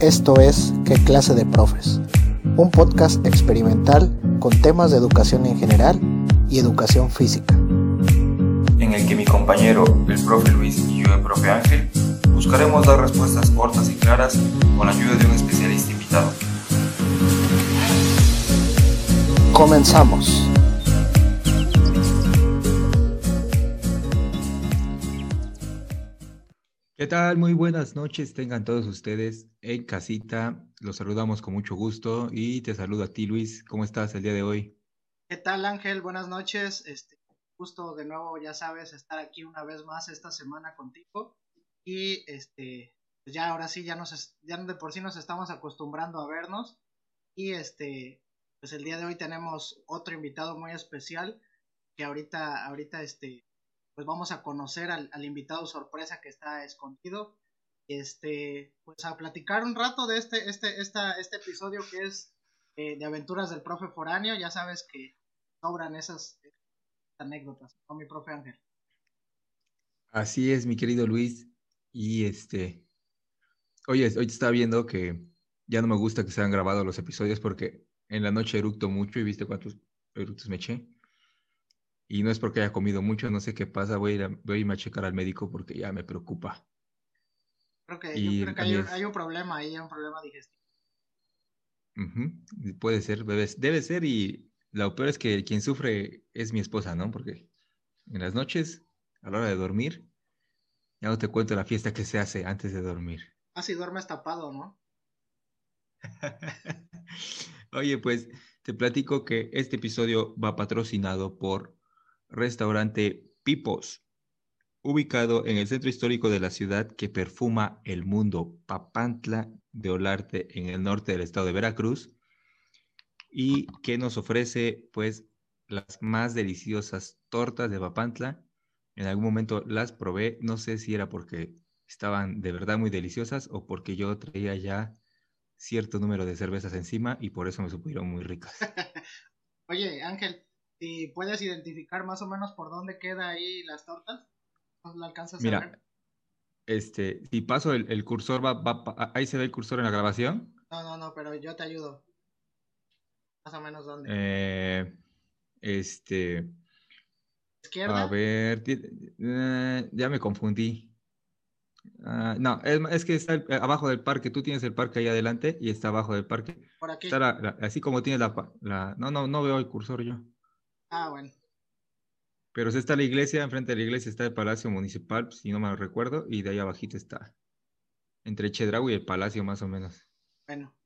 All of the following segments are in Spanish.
Esto es ¿Qué clase de profes? Un podcast experimental con temas de educación en general y educación física. En el que mi compañero, el profe Luis y yo, el profe Ángel, buscaremos dar respuestas cortas y claras con la ayuda de un especialista invitado. Comenzamos. ¿Qué tal? Muy buenas noches tengan todos ustedes en casita. Los saludamos con mucho gusto y te saludo a ti, Luis. ¿Cómo estás el día de hoy? ¿Qué tal, Ángel? Buenas noches. Este, gusto de nuevo, ya sabes, estar aquí una vez más esta semana contigo. Y este, pues ya ahora sí, ya nos, ya de por sí nos estamos acostumbrando a vernos. Y este, pues el día de hoy tenemos otro invitado muy especial que ahorita, ahorita este, pues vamos a conocer al, invitado sorpresa que está escondido. Este, pues a platicar un rato de este, este, esta, este episodio que es eh, de aventuras del profe foráneo. Ya sabes que sobran esas, anécdotas, con mi profe Ángel? Así es, mi querido Luis. Y este, oye, hoy te estaba viendo que ya no me gusta que sean grabados los episodios porque en la noche eructo mucho y viste cuántos eructos me eché. Y no es porque haya comido mucho, no sé qué pasa, voy a, ir a, voy a irme a checar al médico porque ya me preocupa. Creo que, creo que hay, un problema ahí, hay un problema digestivo. Puede ser, debe, debe ser y lo peor es que quien sufre es mi esposa, ¿no? Porque en las noches, a la hora de dormir, ya no te cuento la fiesta que se hace antes de dormir. Ah, si duermes tapado, ¿no? Oye, pues te platico que este episodio va patrocinado por restaurante Pipos, ubicado en el centro histórico de la ciudad que perfuma el mundo, Papantla de Olarte, en el norte del estado de Veracruz, y que nos ofrece pues las más deliciosas tortas de Papantla. En algún momento las probé, no sé si era porque estaban de verdad muy deliciosas o porque yo traía ya cierto número de cervezas encima y por eso me supieron muy ricas. Oye, Ángel, si puedes identificar más o menos por dónde queda ahí las tortas, ¿no alcanzas Mira, a ver? Este, si paso el, cursor, va, va, ahí se ve el cursor en la grabación. No, no, no, pero yo te ayudo. Más o menos dónde. Eh, este. ¿Izquierda? A ver, eh, ya me confundí. Ah, no, es, que está abajo del parque. Tú tienes el parque ahí adelante y está abajo del parque. Por aquí. así como tienes la, la, No, no, no veo el cursor yo. Ah, bueno. Pero está la iglesia, enfrente de la iglesia está el Palacio Municipal, si no me lo recuerdo, y de ahí abajito está. Entre Chedraui y el Palacio, más o menos. Bueno,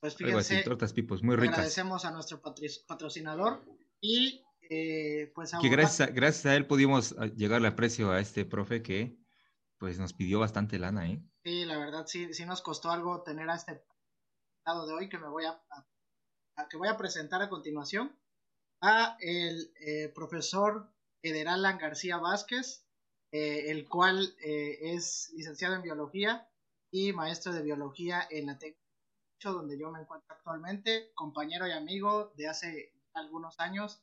pues fíjense. tortas pipos, muy ricas. Agradecemos a nuestro patrocinador y eh, pues Que gracias a, gracias a él pudimos ah, llegar al precio a este profe que pues nos pidió bastante lana, ¿eh? Sí, la verdad sí, sí nos costó algo tener a este lado de hoy que me voy a que voy a presentar a continuación a el eh, profesor Ederallan García Vázquez, eh, el cual eh, es licenciado en biología y maestro de biología en la técnica donde yo me encuentro actualmente, compañero y amigo de hace algunos años.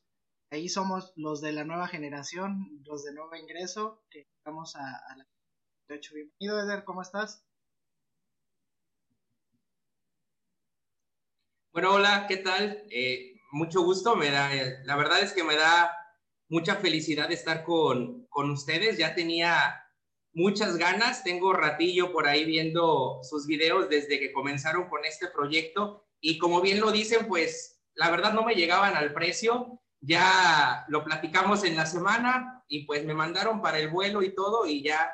Ahí somos los de la nueva generación, los de nuevo ingreso, que estamos a, a la... Bienvenido, Eder, ¿cómo estás? Bueno, hola, ¿qué tal? Eh, mucho gusto, me da, eh, la verdad es que me da mucha felicidad estar con, con ustedes, ya tenía muchas ganas, tengo ratillo por ahí viendo sus videos desde que comenzaron con este proyecto y como bien lo dicen, pues la verdad no me llegaban al precio, ya lo platicamos en la semana y pues me mandaron para el vuelo y todo y ya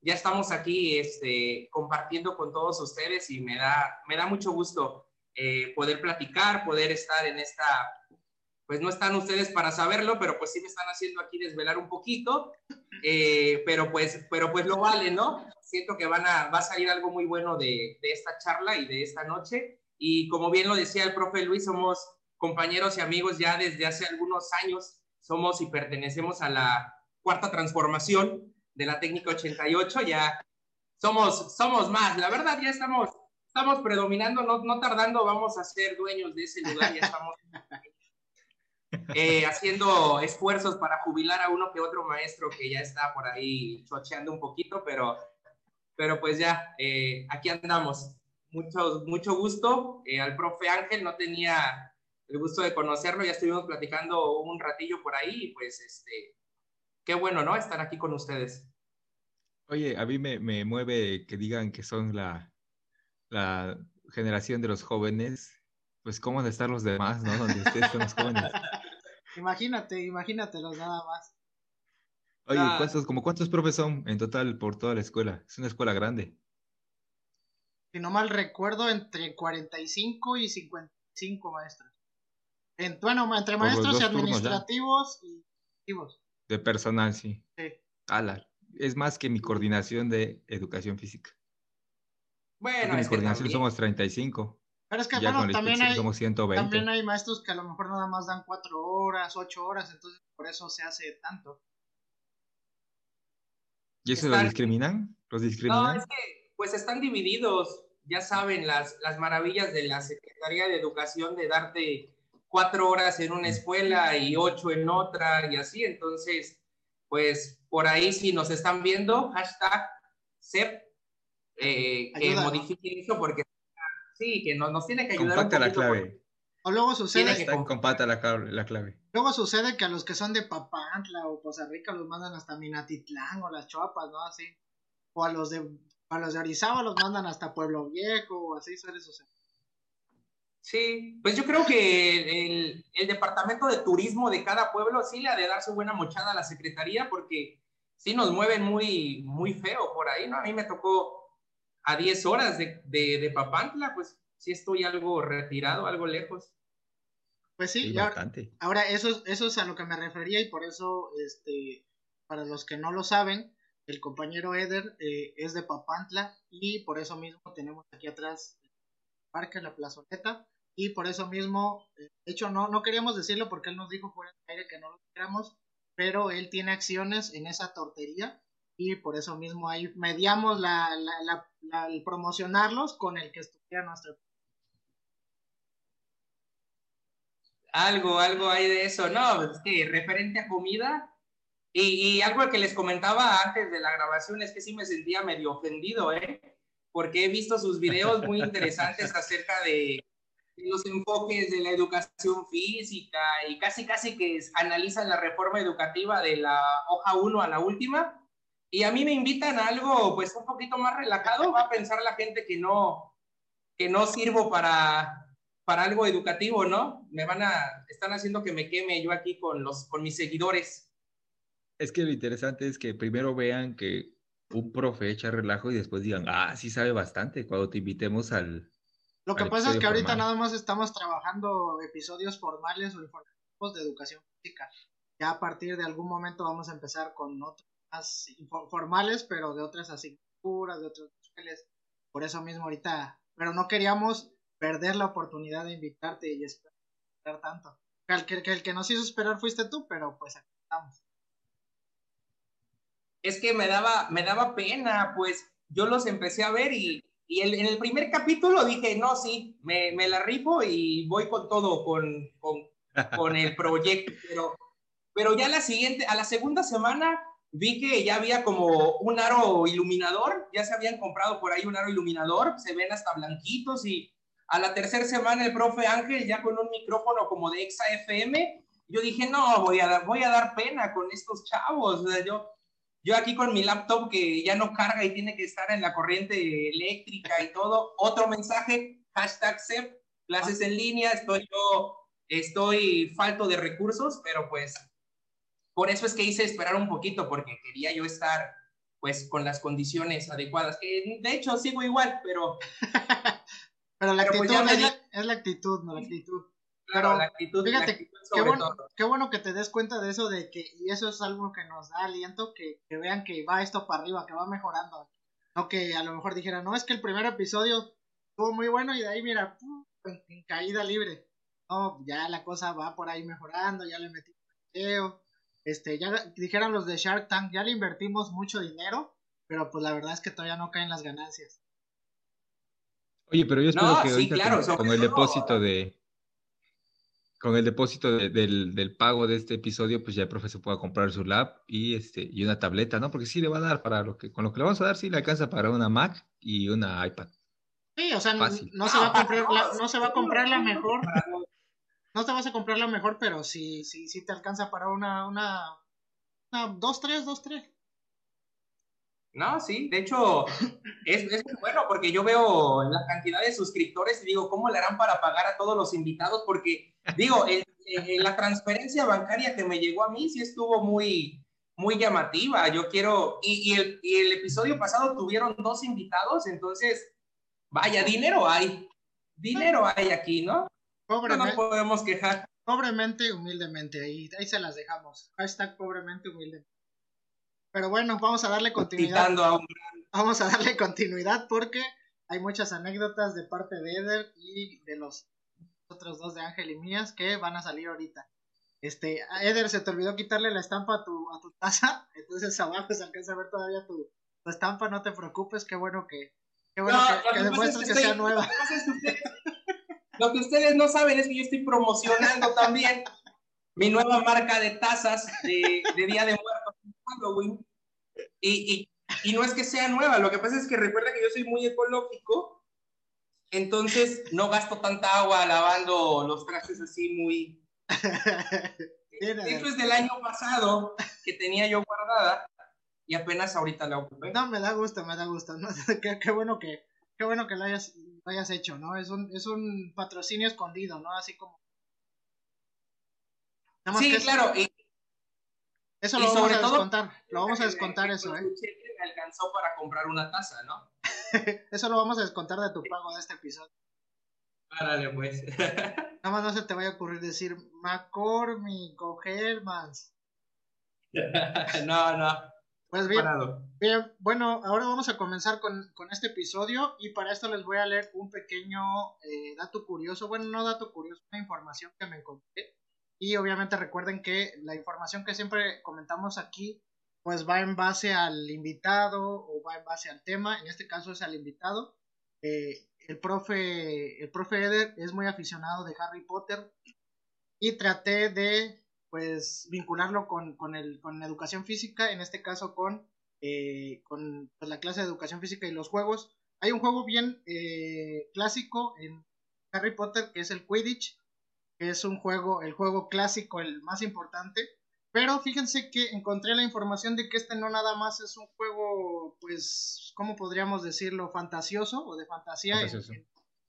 ya estamos aquí este, compartiendo con todos ustedes y me da, me da mucho gusto eh, poder platicar, poder estar en esta, pues no están ustedes para saberlo, pero pues sí me están haciendo aquí desvelar un poquito, eh, pero, pues, pero pues lo vale, ¿no? Siento que van a, va a salir algo muy bueno de, de esta charla y de esta noche. Y como bien lo decía el profe Luis, somos compañeros y amigos ya desde hace algunos años, somos y pertenecemos a la cuarta transformación de la técnica 88, ya somos, somos más, la verdad ya estamos estamos predominando, no, no tardando vamos a ser dueños de ese lugar, ya estamos eh, haciendo esfuerzos para jubilar a uno que otro maestro que ya está por ahí chocheando un poquito, pero, pero pues ya, eh, aquí andamos. mucho, mucho gusto. Eh, al profe Ángel no tenía el gusto de conocerlo, ya estuvimos platicando un ratillo por ahí y pues este, qué bueno, ¿no? Estar aquí con ustedes. Oye, a mí me, me mueve que digan que son la, la generación de los jóvenes, pues cómo van a estar los demás, ¿no? Donde ustedes son los jóvenes. imagínate, imagínatelos nada más. Oye, ¿cuántos, como cuántos profes son en total por toda la escuela? Es una escuela grande. Si no mal recuerdo, entre 45 y 55 maestros. En, bueno, entre maestros y administrativos y. De personal, sí. Sí. Ala, es más que mi coordinación de educación física. Bueno, en mi coordinación somos 35. Pero es que, bueno, también hay, somos 120. también hay maestros que a lo mejor nada más dan 4 horas, 8 horas, entonces por eso se hace tanto. ¿Y eso lo discriminan? ¿Los discriminan? No, es que pues están divididos, ya saben, las, las maravillas de la Secretaría de Educación de darte cuatro horas en una escuela y ocho en otra y así, entonces, pues por ahí si nos están viendo, hashtag CEP, eh, que modifiquen eso porque sí, que nos, nos tiene que ayudar. Comparte la clave. O luego sucede que comparte la, la, clave. Luego sucede que a los que son de Papantla o Costa Rica los mandan hasta Minatitlán o las Choapas, ¿no? Así. O a los de a los de Orizaba los mandan hasta Pueblo Viejo o así suele suceder. Sí, pues yo creo que el, el, departamento de turismo de cada pueblo sí le ha de dar su buena mochada a la secretaría porque sí nos mueven muy, muy feo por ahí, ¿no? A mí me tocó a 10 horas de, de, de Papantla, pues sí estoy algo retirado, algo lejos. Pues sí, ahora, eso, eso es a lo que me refería y por eso, este, para los que no lo saben, el compañero Eder eh, es de Papantla y por eso mismo tenemos aquí atrás el parque, la plazoleta y por eso mismo, eh, de hecho no, no queríamos decirlo porque él nos dijo fuera del aire que no lo queríamos, pero él tiene acciones en esa tortería y por eso mismo ahí mediamos la, la, la, el promocionarlos con el que estuviera nuestro Algo, algo hay de eso, no, es que referente a comida, y, y, algo que les comentaba antes de la grabación es que sí me sentía medio ofendido, ¿eh? Porque he visto sus videos muy interesantes acerca de los enfoques de la educación física y casi, casi que analizan la reforma educativa de la hoja 1 a la última. Y a mí me invitan a algo pues un poquito más relajado, va a pensar la gente que no, que no sirvo para, para algo educativo, ¿no? Me van a, están haciendo que me queme yo aquí con, los, con mis seguidores. Es que lo interesante es que primero vean que un profe echa relajo y después digan, ah, sí sabe bastante cuando te invitemos al... Lo que pasa es que ahorita nada más estamos trabajando episodios formales o informativos de educación física. Ya a partir de algún momento vamos a empezar con otros formales, pero de otras asignaturas, de otros niveles. Por eso mismo ahorita, pero no queríamos perder la oportunidad de invitarte y esperar tanto. El que, el que nos hizo esperar fuiste tú, pero pues aquí. Es que me daba, me daba pena, pues yo los empecé a ver y, y en el primer capítulo dije, no, sí, me, me la rifo y voy con todo, con, con, con el proyecto, pero, pero ya la siguiente, a la segunda semana vi que ya había como un aro iluminador, ya se habían comprado por ahí un aro iluminador, se ven hasta blanquitos y a la tercera semana el profe Ángel ya con un micrófono como de Exa FM, yo dije, no, voy a, voy a dar pena con estos chavos. yo, yo aquí con mi laptop que ya no carga y tiene que estar en la corriente eléctrica y todo. Otro mensaje, hashtag CEP, clases en línea, estoy yo, estoy falto de recursos, pero pues por eso es que hice esperar un poquito, porque quería yo estar pues con las condiciones adecuadas, que de hecho sigo igual, pero Pero la pues, actitud es, la, actitud, no la actitud. Pero la actitud, fíjate, qué, bueno, qué bueno que te des cuenta de eso, de que, y eso es algo que nos da aliento, que, que vean que va esto para arriba, que va mejorando. No que a lo mejor dijeran, no, es que el primer episodio estuvo muy bueno y de ahí, mira, en, caída libre. No, ya la cosa va por ahí mejorando, ya le metí video. Este, ya dijeron los de Shark Tank, ya le invertimos mucho dinero, pero pues la verdad es que todavía no caen las ganancias. Oye, pero yo espero que ahorita con, el depósito de con el depósito del, del, pago de este episodio, pues ya el profesor pueda comprar su lab y este y una tableta, ¿no? Porque sí le va a dar para lo que con lo que le vamos a dar sí le alcanza para una Mac y una iPad. Sí, o sea, no, se va a comprar la, no se va a comprar la mejor. No te vas a comprar la mejor, pero sí, sí, sí te alcanza para una, una, una dos, tres, dos, tres. No, sí, de hecho, es, es, muy bueno porque yo veo la cantidad de suscriptores y digo, ¿cómo le harán para pagar a todos los invitados? Porque, digo, la transferencia bancaria que me llegó a mí sí estuvo muy, muy llamativa. Yo quiero, y, y, el, y el episodio pasado tuvieron dos invitados, entonces, vaya, dinero hay, dinero hay aquí, ¿no? Pobremente, no podemos quejar. Pobremente, humildemente, ahí, ahí se las dejamos. Hashtag pobremente, humildemente. Pero bueno, vamos a darle continuidad. Vamos a darle continuidad porque hay muchas anécdotas de parte de Eder y de los otros dos de Ángel y Mías que van a salir ahorita. Este, Eder, se te olvidó quitarle la estampa a tu, a tu taza, entonces abajo se alcanza a ver todavía tu, estampa, no te preocupes, qué bueno que, qué bueno que, demuestres que, sea nueva. Lo que ustedes no saben es que yo estoy promocionando también mi nueva marca de tazas de, Día de Muertos en Halloween. Y, y, no es que sea nueva, lo que pasa es que recuerda que yo soy muy ecológico, entonces no gasto tanta agua lavando los trastes así muy... Esto es del año pasado que tenía yo guardada y apenas ahorita la ocupé. No, me da gusto, me da gusto. qué, bueno que, qué bueno que lo hayas, lo hayas hecho, ¿no? Es un, es un patrocinio escondido, ¿no? Así como sí, claro. Y, eso lo vamos a descontar. Lo vamos a descontar eso, ¿eh? Me alcanzó para comprar una taza, ¿no? eso lo vamos a descontar de tu pago de este episodio. Párale, pues. Nada más no se te vaya a ocurrir decir McCormick o Hellmans. no, no. Pues bien, bien, bueno, ahora vamos a comenzar con, con, este episodio y para esto les voy a leer un pequeño eh, dato curioso, bueno, no dato curioso, una información que me encontré y obviamente recuerden que la información que siempre comentamos aquí, pues va en base al invitado o va en base al tema. En este caso es al invitado. Eh, el profe, el profe Eder es muy aficionado de Harry Potter y traté de pues vincularlo con, con, el, con educación física, en este caso con, eh, con pues, la clase de educación física y los juegos. Hay un juego bien eh, clásico en Harry Potter que es el Quidditch, es un juego, el juego clásico, el más importante. Pero fíjense que encontré la información de que este no nada más es un juego, pues, ¿cómo podríamos decirlo? Fantasioso o de fantasía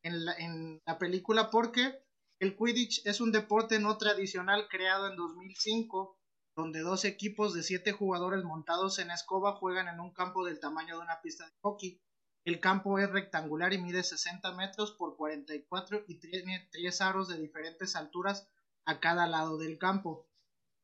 En, la, en, la, película, porque el Quidditch es un deporte no tradicional creado en 2005, donde dos equipos de siete jugadores montados en escoba juegan en un campo del tamaño de una pista de hockey. El campo es rectangular y mide 60 metros por 44 y tiene tres aros de diferentes alturas a cada lado del campo.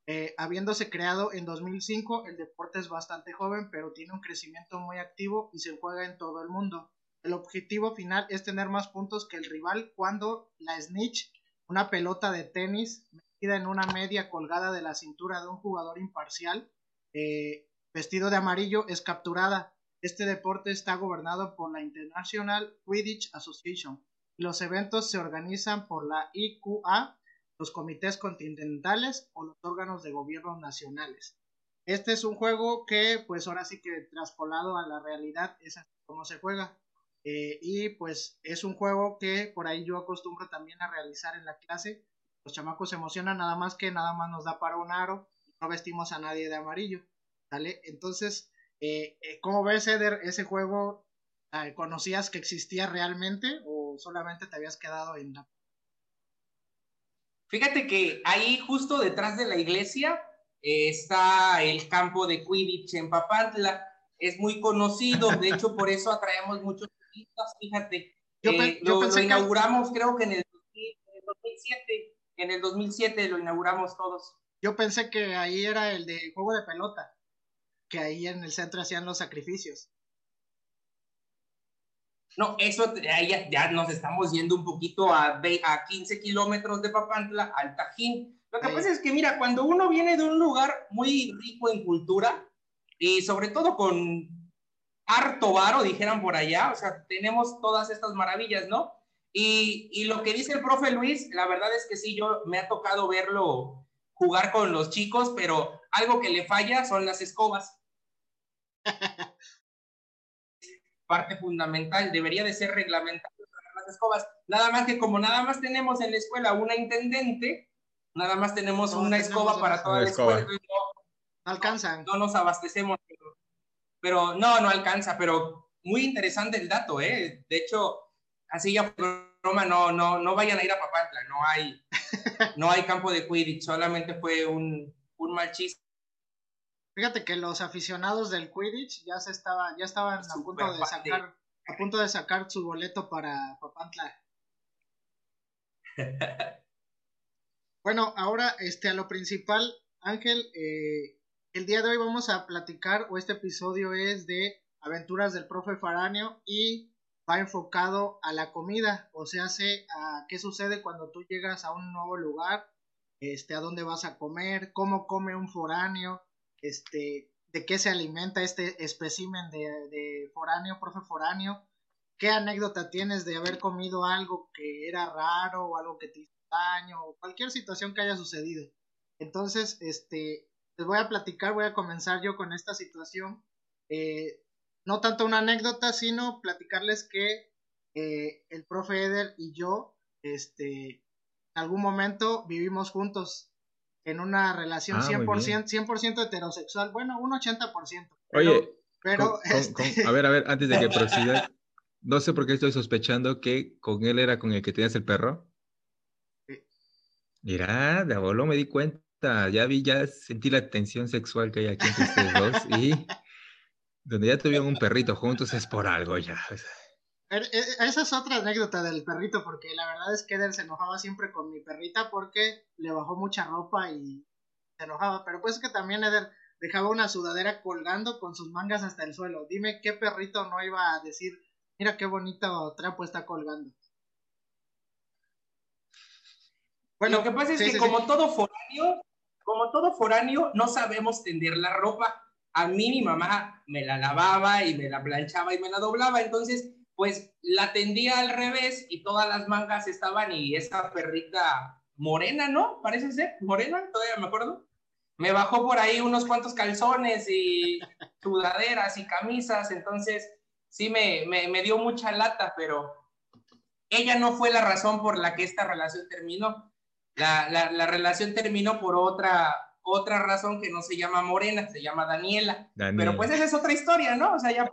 Eh, habiéndose creado en 2005, el deporte es bastante joven, pero tiene un crecimiento muy activo y se juega en todo el mundo. El objetivo final es tener más puntos que el rival cuando la snitch, una pelota de tenis metida en una media colgada de la cintura de un jugador imparcial, eh, vestido de amarillo, es capturada. Este deporte está gobernado por la International Quidditch Association los eventos se organizan por la IQA, los comités continentales o los órganos de gobierno nacionales. Este es un juego que, pues ahora sí que traspolado a la realidad es así como se juega. Eh, y pues es un juego que por ahí yo acostumbro también a realizar en la clase. Los chamacos se emocionan nada más que nada más nos da para un aro, no vestimos a nadie de amarillo. ¿Vale? Entonces, eh, eh, ¿Cómo ves, Eder, ese juego? Ah, ¿Conocías que existía realmente o solamente te habías quedado en la... Fíjate que ahí justo detrás de la iglesia está el campo de Quidditch en Papantla. Es muy conocido, de hecho por eso atraemos muchos fíjate. Yo, lo, inauguramos creo que en el, en el 2007, en el 2007 lo inauguramos todos. Yo pensé que ahí era el de juego de pelota que ahí en el centro hacían los sacrificios. No, eso ya, ya nos estamos yendo un poquito a, a 15 kilómetros de Papantla, al Tajín. Lo que pasa es que, mira, cuando uno viene de un lugar muy rico en cultura y sobre todo con harto varo, dijeran por allá, o sea, tenemos todas estas maravillas, ¿no? Y, y, lo que dice el profe Luis, la verdad es que sí, yo me ha tocado verlo jugar con los chicos, pero algo que le falla son las escobas. parte fundamental, debería de ser reglamentario las escobas. Nada más que como nada más tenemos en la escuela una intendente, nada más tenemos una escoba para toda la escuela. No, alcanzan. No nos abastecemos. Pero, no, no alcanza, pero muy interesante el dato, ¿eh? De hecho, así ya broma, no, no, no vayan a ir a Papantla, no hay, no hay campo de Quidditch, solamente fue un, un mal chiste. Fíjate que los aficionados del Quidditch ya se estaba, ya estaban a punto de sacar, a punto de sacar su boleto para Papantla. bueno, ahora este a lo principal, Ángel, eh, el día de hoy vamos a platicar, o este episodio es de aventuras del profe Faranio y va enfocado a la comida, o sea, a qué sucede cuando tú llegas a un nuevo lugar, este, a dónde vas a comer, cómo come un foráneo, este, de qué se alimenta este espécimen de, de foráneo, profe foráneo, qué anécdota tienes de haber comido algo que era raro o algo que te hizo daño o cualquier situación que haya sucedido. Entonces, este, les voy a platicar, voy a comenzar yo con esta situación. Eh, no tanto una anécdota, sino platicarles que eh, el profe Eder y yo, este, en algún momento vivimos juntos en una relación 100%, ah, 100 heterosexual, bueno, un 80%. Oye, pero, este a ver, a ver, antes de que proceda, no sé por qué estoy sospechando que con él era con el que tenías el perro. Mira, de abuelo me di cuenta ya vi, ya sentí la tensión sexual que hay aquí entre ustedes dos y donde ya tuvieron un perrito juntos es por algo ya. Er, e, esa es otra anécdota del perrito, porque la verdad es que Eder se enojaba siempre con mi perrita porque le bajó mucha ropa y se enojaba, pero pues que también Eder dejaba una sudadera colgando con sus mangas hasta el suelo. Dime qué perrito no iba a decir, mira qué bonito trapo está colgando. Bueno, lo que pasa es que como todo foráneo, como todo foráneo, no sabemos tender la ropa. A mí mi mamá me la lavaba y me la planchaba y me la doblaba, entonces pues la tendía al revés y todas las mangas estaban y esa perrita morena, ¿no? Parece ser, morena, todavía me acuerdo. Me bajó por ahí unos cuantos calzones y sudaderas y camisas, entonces sí me, me, dio mucha lata, pero ella no fue la razón por la que esta relación terminó la, la, relación terminó por otra, otra razón que no se llama Morena, se llama Daniela. Pero pues esa es otra historia, ¿no? O sea, ya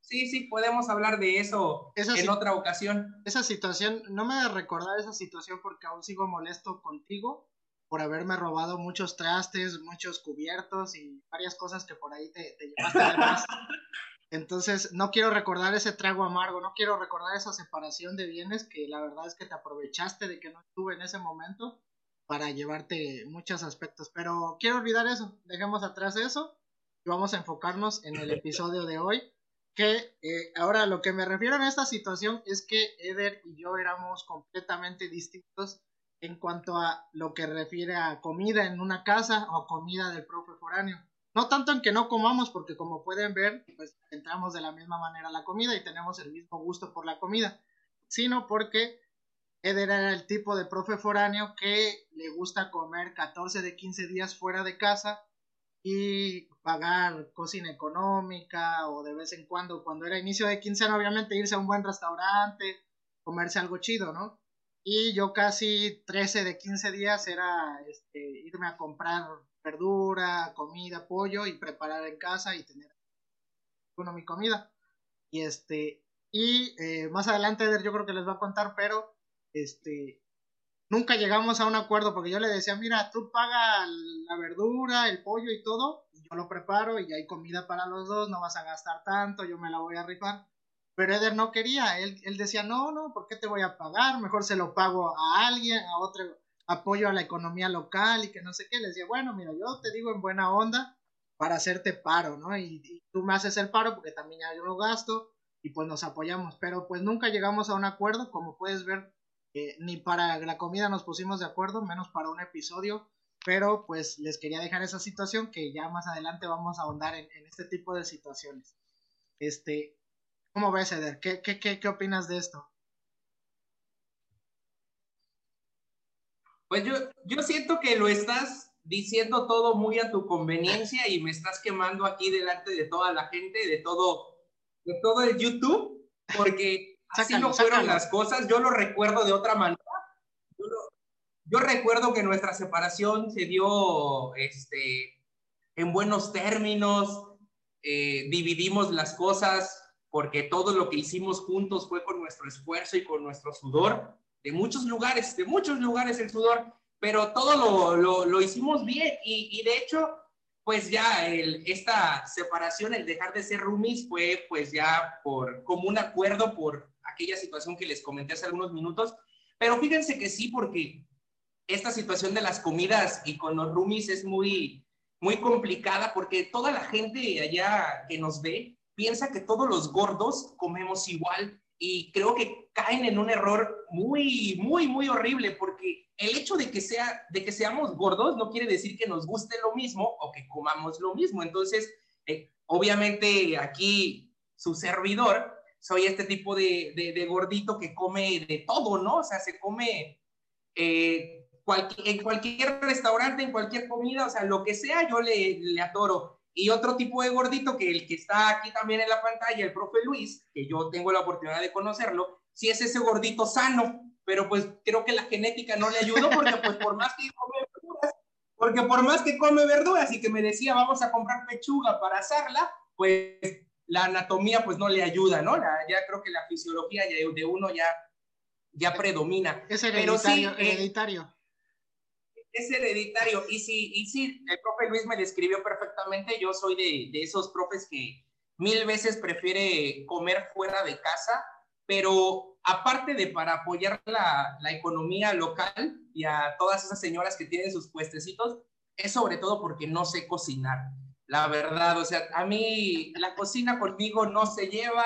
sí, sí, podemos hablar de eso en otra ocasión. Esa situación, no me de recordar esa situación porque aún sigo molesto contigo por haberme robado muchos trastes, muchos cubiertos y varias cosas que por ahí te, te llevaste además. Entonces, no quiero recordar ese trago amargo, no quiero recordar esa separación de bienes que la verdad es que te aprovechaste de que no estuve en ese momento para llevarte muchos aspectos. Pero quiero olvidar eso, dejemos atrás eso y vamos a enfocarnos en el episodio de hoy. Que eh, ahora lo que me refiero en esta situación es que Eder y yo éramos completamente distintos en cuanto a lo que refiere a comida en una casa o comida del profe foráneo. No tanto en que no comamos, porque como pueden ver, pues entramos de la misma manera a la comida y tenemos el mismo gusto por la comida, sino porque Eder era el tipo de profe foráneo que le gusta comer 14 de 15 días fuera de casa y pagar cocina económica o de vez en cuando, cuando era inicio de quincena, obviamente irse a un buen restaurante, comerse algo chido, ¿no? Y yo casi 13 de 15 días era este, irme a comprar verdura, comida, pollo y preparar en casa y tener bueno mi comida. Y este, y eh, más adelante yo creo que les va a contar, pero este, nunca llegamos a un acuerdo porque yo le decía, mira, tú paga la verdura, el pollo y todo, yo lo preparo y hay comida para los dos, no vas a gastar tanto, yo me la voy a rifar. Pero Eder no quería, él, él decía, no, no, ¿por qué te voy a pagar? Mejor se lo pago a alguien, a otro, apoyo a la economía local y que no sé qué. Les decía, bueno, mira, yo te digo en buena onda para hacerte paro, ¿no? Y, tú me haces el paro porque también ya yo lo gasto y pues nos apoyamos. Pero pues nunca llegamos a un acuerdo, como puedes ver, eh, ni para la comida nos pusimos de acuerdo, menos para un episodio. Pero pues les quería dejar esa situación que ya más adelante vamos a ahondar en, este tipo de situaciones. Este, ¿cómo ves, Eder? ¿Qué, qué, qué, qué opinas de esto? Pues yo, yo siento que lo estás diciendo todo muy a tu conveniencia y me estás quemando aquí delante de toda la gente, de todo de todo el YouTube, porque así no fueron las cosas. Yo lo recuerdo de otra manera. Yo, recuerdo que nuestra separación se dio este, en buenos términos, eh, dividimos las cosas porque todo lo que hicimos juntos fue con nuestro esfuerzo y con nuestro sudor, de muchos lugares, de muchos lugares el sudor, pero todo lo, lo, hicimos bien y, y, de hecho, pues ya el, esta separación, el dejar de ser roomies fue pues ya por, como un acuerdo por aquella situación que les comenté hace algunos minutos, pero fíjense que sí, porque esta situación de las comidas y con los roomies es muy, muy complicada porque toda la gente allá que nos ve piensa que todos los gordos comemos igual y creo que caen en un error muy, muy, muy horrible porque el hecho de que, sea, de que seamos gordos no quiere decir que nos guste lo mismo o que comamos lo mismo. Entonces, eh, obviamente aquí su servidor, soy este tipo de, de, gordito que come de todo, ¿no? O sea, se come eh, en cualquier restaurante, en cualquier comida, o sea, lo que sea, yo le, le adoro. Y otro tipo de gordito que el que está aquí también en la pantalla, el profe Luis, que yo tengo la oportunidad de conocerlo, sí es ese gordito sano, pero pues creo que la genética no le ayudó porque pues por más que come verduras, porque por más que come verduras y que me decía vamos a comprar pechuga para asarla, pues la anatomía pues no le ayuda, ¿no? ya creo que la fisiología de uno ya, ya predomina. Es hereditario. Pero sí, eh, hereditario es hereditario. Y sí, y sí, el profe Luis me describió perfectamente. Yo soy de, de esos profes que mil veces prefiere comer fuera de casa, pero aparte de para apoyar la, la, economía local y a todas esas señoras que tienen sus puestecitos, es sobre todo porque no sé cocinar. La verdad, o sea, a mí la cocina conmigo no se lleva.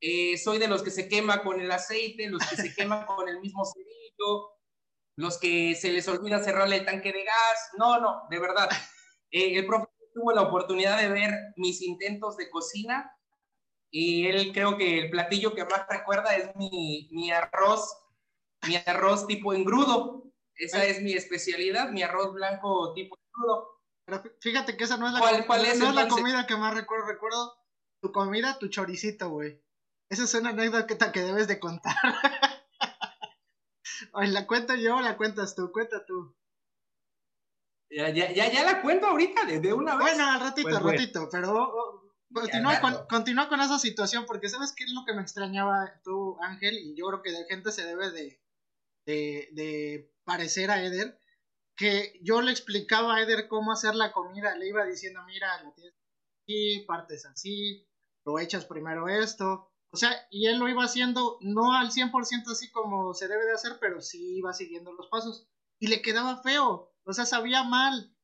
Eh, soy de los que se quema con el aceite, los que se queman con el mismo cerillo, los que se les olvida cerrarle el tanque de gas. No, no, de verdad. Eh, el profe tuvo la oportunidad de ver mis intentos de cocina y él creo que el platillo que más recuerda es mi, mi arroz, mi arroz tipo engrudo. Esa es mi especialidad, mi arroz blanco tipo engrudo. Pero fíjate que esa no es la, ¿Cuál, cuál es, no es la comida que más recuerdo. Recuerdo tu comida, tu choricito, güey. Esa es una anécdota que debes de contar. ¿La cuento yo o la cuentas tú? Cuenta tú. Ya, ya, ya, la cuento ahorita, de, una vez. Bueno, al ratito, al ratito, pero continúa, con, continúa con esa situación, porque ¿sabes qué es lo que me extrañaba tú, Ángel? Y yo creo que de gente se debe de, de, de parecer a Eder, que yo le explicaba a Eder cómo hacer la comida, le iba diciendo, mira, lo tienes así, partes así, lo echas primero esto, o sea, y él lo iba haciendo no al 100% así como se debe de hacer, pero sí iba siguiendo los pasos. Y le quedaba feo, o sea, sabía mal.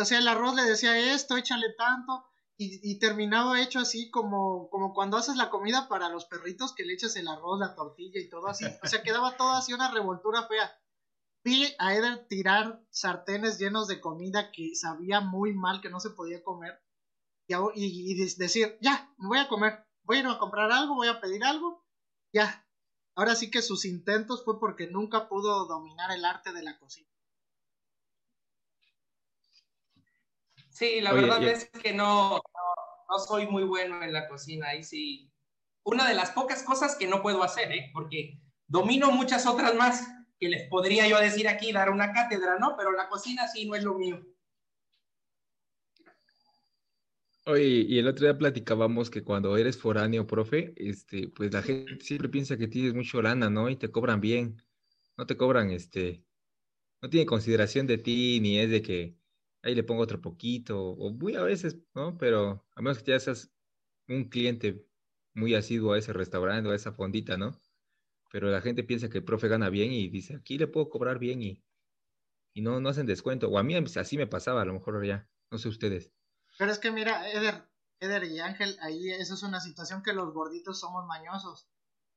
O sea, el arroz le decía esto, échale tanto, y, terminaba hecho así como, como cuando haces la comida para los perritos que le echas el arroz, la tortilla y todo así. O sea, quedaba todo así una revoltura fea. Vi a Eder tirar sartenes llenos de comida que sabía muy mal que no se podía comer. Y, y, y decir, ya, me voy a comer voy a ir a comprar algo, voy a pedir algo, ya. Ahora sí que sus intentos fue porque nunca pudo dominar el arte de la cocina. Sí, la verdad es que no, no, soy muy bueno en la cocina. Y sí, una de las pocas cosas que no puedo hacer, ¿eh? porque domino muchas otras más que les podría yo decir aquí, dar una cátedra, ¿no? Pero la cocina sí no es lo mío. Oye, y el otro día platicábamos que cuando eres foráneo, profe, este, pues la gente siempre piensa que tienes mucho lana, ¿no? Y te cobran bien. No te cobran, este, no tiene consideración de ti, ni es de que ahí le pongo otro poquito, o muy a veces, ¿no? Pero a menos que ya seas un cliente muy asiduo a ese restaurante o a esa fondita, ¿no? Pero la gente piensa que el profe gana bien y dice, aquí le puedo cobrar bien y, y no, no hacen descuento. O a mí así me pasaba, a lo mejor ya, no sé ustedes. Pero es que mira, Eder, Eder y Ángel, ahí eso es una situación que los gorditos somos mañosos.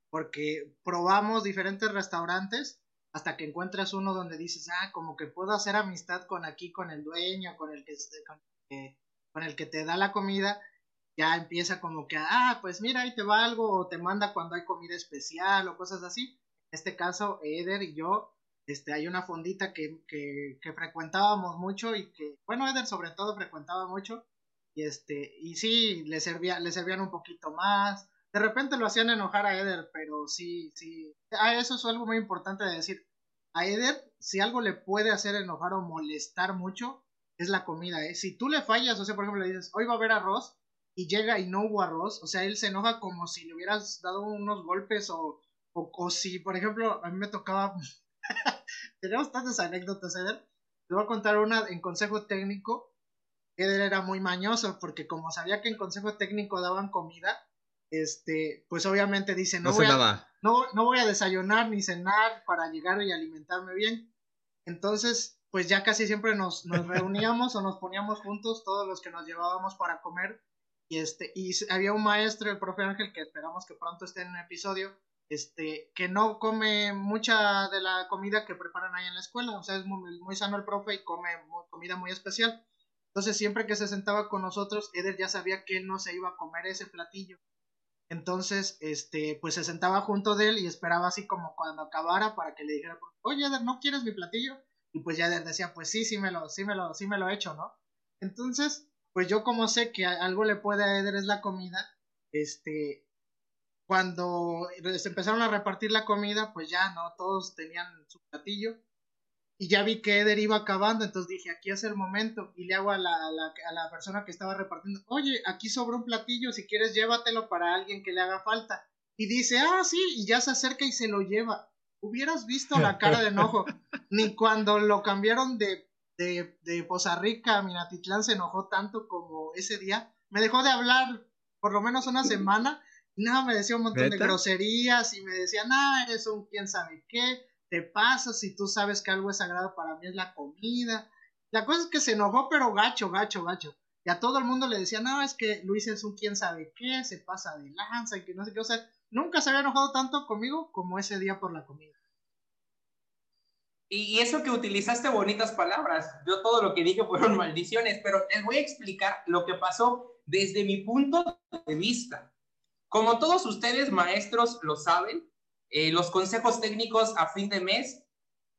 Porque probamos diferentes restaurantes hasta que encuentras uno donde dices, ah, como que puedo hacer amistad con aquí, con el dueño, con el que, con, con el que te da la comida. Ya empieza como que, ah, pues mira, ahí te va algo, o te manda cuando hay comida especial o cosas así. En este caso, Eder y yo este, hay una fondita que, que, frecuentábamos mucho y que, bueno, Eder sobre todo frecuentaba mucho y este, y sí, le servía, le servían un poquito más. De repente lo hacían enojar a Eder, pero sí, sí. Ah, eso es algo muy importante de decir. A Eder, si algo le puede hacer enojar o molestar mucho, es la comida, ¿eh? Si tú le fallas, o sea, por ejemplo, le dices, hoy va a haber arroz, y llega y no hubo arroz, o sea, él se enoja como si le hubieras dado unos golpes o, o, si, por ejemplo, a mí me tocaba, tenemos tantas anécdotas, Eder, te voy a contar una en consejo técnico, Eder era muy mañoso porque como sabía que en consejo técnico daban comida, este, pues obviamente dice, no, voy, a, no, no voy a desayunar ni cenar para llegar y alimentarme bien. Entonces, pues ya casi siempre nos, nos reuníamos o nos poníamos juntos todos los que nos llevábamos para comer. Y este y había un maestro el profe Ángel que esperamos que pronto esté en un episodio este que no come mucha de la comida que preparan ahí en la escuela. O sea es muy, sano el profe y come comida muy especial. Entonces siempre que se sentaba con nosotros Eder ya sabía que él no se iba a comer ese platillo. Entonces este pues se sentaba junto de él y esperaba así como cuando acabara para que le dijera oye Eder no quieres mi platillo y pues ya Eder decía pues sí sí me lo sí me lo sí me lo he hecho no entonces pues yo como sé que algo le puede a Eder es la comida, este, cuando se empezaron a repartir la comida, pues ya, ¿no? Todos tenían su platillo. Y ya vi que Eder iba acabando, entonces dije, aquí es el momento. Y le hago a la, a la, persona que estaba repartiendo, oye, aquí sobra un platillo, si quieres llévatelo para alguien que le haga falta. Y dice, ah, sí, y ya se acerca y se lo lleva. Hubieras visto la cara de enojo. Ni cuando lo cambiaron de de, de Poza Rica, Minatitlán se enojó tanto como ese día. Me dejó de hablar por lo menos una semana. Nada, me decía un montón de groserías y me decía, nada, eres un quién sabe qué, te pasa si tú sabes que algo es sagrado para mí es la comida. La cosa es que se enojó, pero gacho, gacho, gacho. Y a todo el mundo le decía, no, es que Luis es un quién sabe qué, se pasa de lanza y que no sé qué. O sea, nunca se había enojado tanto conmigo como ese día por la comida. Y, eso que utilizaste bonitas palabras, yo todo lo que dije fueron maldiciones, pero les voy a explicar lo que pasó desde mi punto de vista. Como todos ustedes, maestros, lo saben, eh, los consejos técnicos a fin de mes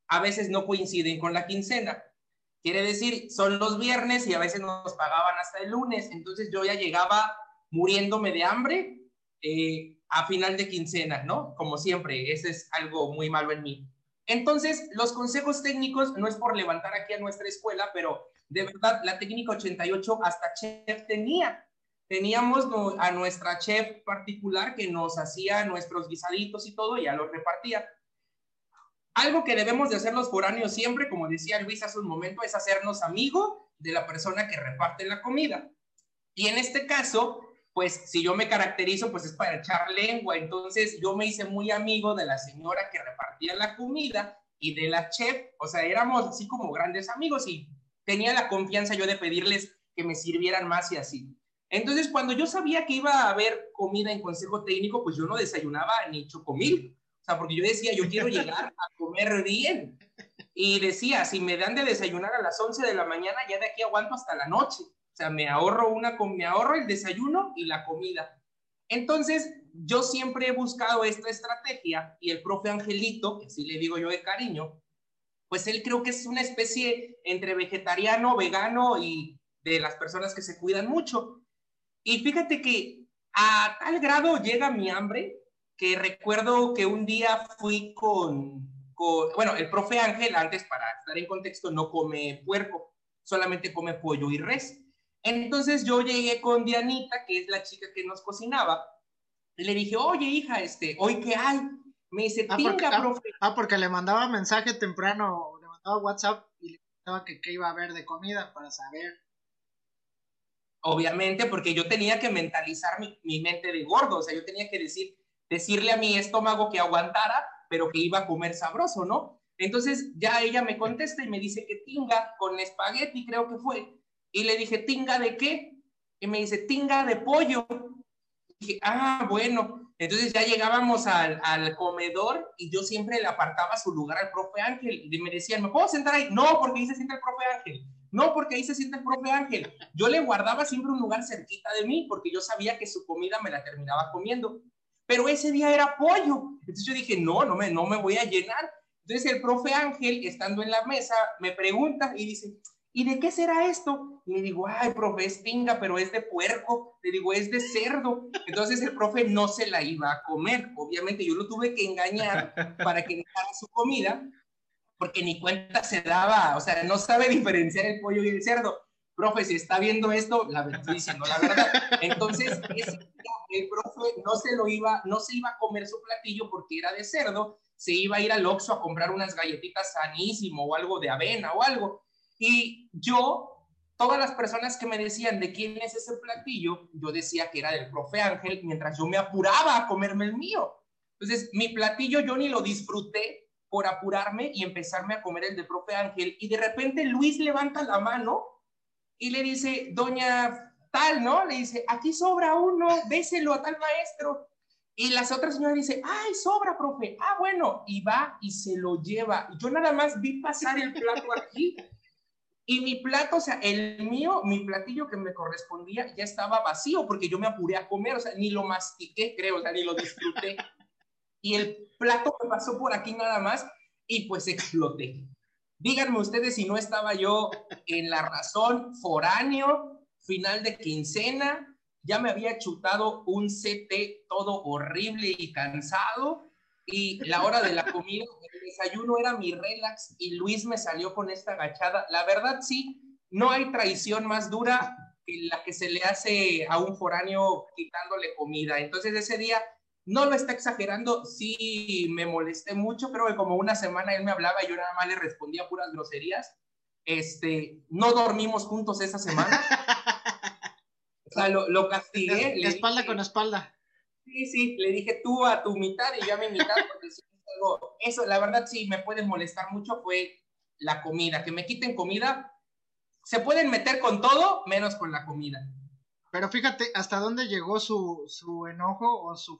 a veces no coinciden con la quincena. Quiere decir, son los viernes y a veces nos pagaban hasta el lunes. Entonces yo ya llegaba muriéndome de hambre eh, a final de quincena, ¿no? Como siempre, ese es algo muy malo en mí. Entonces, los consejos técnicos, no es por levantar aquí a nuestra escuela, pero de verdad, la técnica 88 hasta chef tenía. Teníamos a nuestra chef particular que nos hacía nuestros guisaditos y todo, y ya los repartía. Algo que debemos de hacer los foráneos siempre, como decía Luis hace un momento, es hacernos amigo de la persona que reparte la comida. Y en este caso, pues si yo me caracterizo, pues es para echar lengua. Entonces yo me hice muy amigo de la señora que repartía la comida y de la chef, o sea, éramos así como grandes amigos y tenía la confianza yo de pedirles que me sirvieran más y así. Entonces, cuando yo sabía que iba a haber comida en consejo técnico, pues yo no desayunaba ni chocomil. O sea, porque yo decía, yo quiero llegar a comer bien. Y decía, si me dan de desayunar a las 11 de la mañana, ya de aquí aguanto hasta la noche sea, me ahorro, una, me ahorro el desayuno y la comida. Entonces, yo siempre he buscado esta estrategia y el profe Angelito, que sí le digo yo de cariño, pues él creo que es una especie entre vegetariano, vegano y de las personas que se cuidan mucho. Y fíjate que a tal grado llega mi hambre que recuerdo que un día fui con, con, bueno, el profe Ángel antes, para estar en contexto, no come puerco, solamente come pollo y res. Entonces yo llegué con Dianita, que es la chica que nos cocinaba, y le dije, oye hija, este, ¿hoy qué hay? Me dice, ah, porque, ah, profe. Ah, porque le mandaba mensaje temprano, le mandaba WhatsApp y le preguntaba que qué iba a haber de comida para saber. Obviamente, porque yo tenía que mentalizar mi, mi mente de gordo, o sea, yo tenía que decir, decirle a mi estómago que aguantara, pero que iba a comer sabroso, ¿no? Entonces ya ella me contesta y me dice que tinga con espagueti, creo que fue, y le dije, ¿tinga de qué? Y me dice, tinga de pollo. Y dije, ah, bueno. Entonces ya llegábamos al, al, comedor y yo siempre le apartaba su lugar al profe Ángel. Y me decían, ¿me puedo sentar ahí? No, porque ahí se siente el profe Ángel. No, porque ahí se siente el profe Ángel. Yo le guardaba siempre un lugar cerquita de mí porque yo sabía que su comida me la terminaba comiendo. Pero ese día era pollo. Entonces yo dije, no, no me, no me voy a llenar. Entonces el profe Ángel, estando en la mesa, me pregunta y dice, ¿y de qué será esto? Y le digo, ay, profe, es pinga, pero es de puerco. Le digo, es de cerdo. Entonces el profe no se la iba a comer. Obviamente yo lo tuve que engañar para que dejara su comida, porque ni cuenta se daba, o sea, no sabe diferenciar el pollo y el cerdo. Profe, si está viendo esto, la estoy diciendo la verdad. Entonces, ese el profe no se lo iba, no se iba a comer su platillo porque era de cerdo, se iba a ir al Oxxo a comprar unas galletitas sanísimo o algo de avena o algo. Y yo, todas las personas que me decían de quién es ese platillo, yo decía que era del profe Ángel mientras yo me apuraba a comerme el mío. Entonces, mi platillo yo ni lo disfruté por apurarme y empezarme a comer el de profe Ángel. Y de repente Luis levanta la mano y le dice, doña tal, ¿no? Le dice, aquí sobra uno, déselo a tal maestro. Y las otras señoras dicen, ay, sobra, profe. Ah, bueno, y va y se lo lleva. Yo nada más vi pasar el plato aquí. Y mi plato, o sea, el mío, mi platillo que me correspondía ya estaba vacío porque yo me apuré a comer, o sea, ni lo mastiqué, creo, o sea, ni lo disfruté. Y el plato me pasó por aquí nada más y pues exploté. Díganme ustedes si no estaba yo en la razón, foráneo, final de quincena, ya me había chutado un CT todo horrible y cansado y la hora de la comida, el desayuno era mi relax y Luis me salió con esta agachada. La verdad sí, no hay traición más dura que la que se le hace a un foráneo quitándole comida. Entonces ese día no lo está exagerando, sí me molesté mucho, creo que como una semana él me hablaba y yo nada más le respondía puras groserías. Este, no dormimos juntos esa semana. O sea, lo, lo castigué. De, espalda con espalda. Sí, sí, le dije tú a tu mitad y yo a mi mitad, porque si algo, eso, la verdad sí me puede molestar mucho, fue la comida, que me quiten comida, se pueden meter con todo, menos con la comida. Pero fíjate hasta dónde llegó su, su enojo o su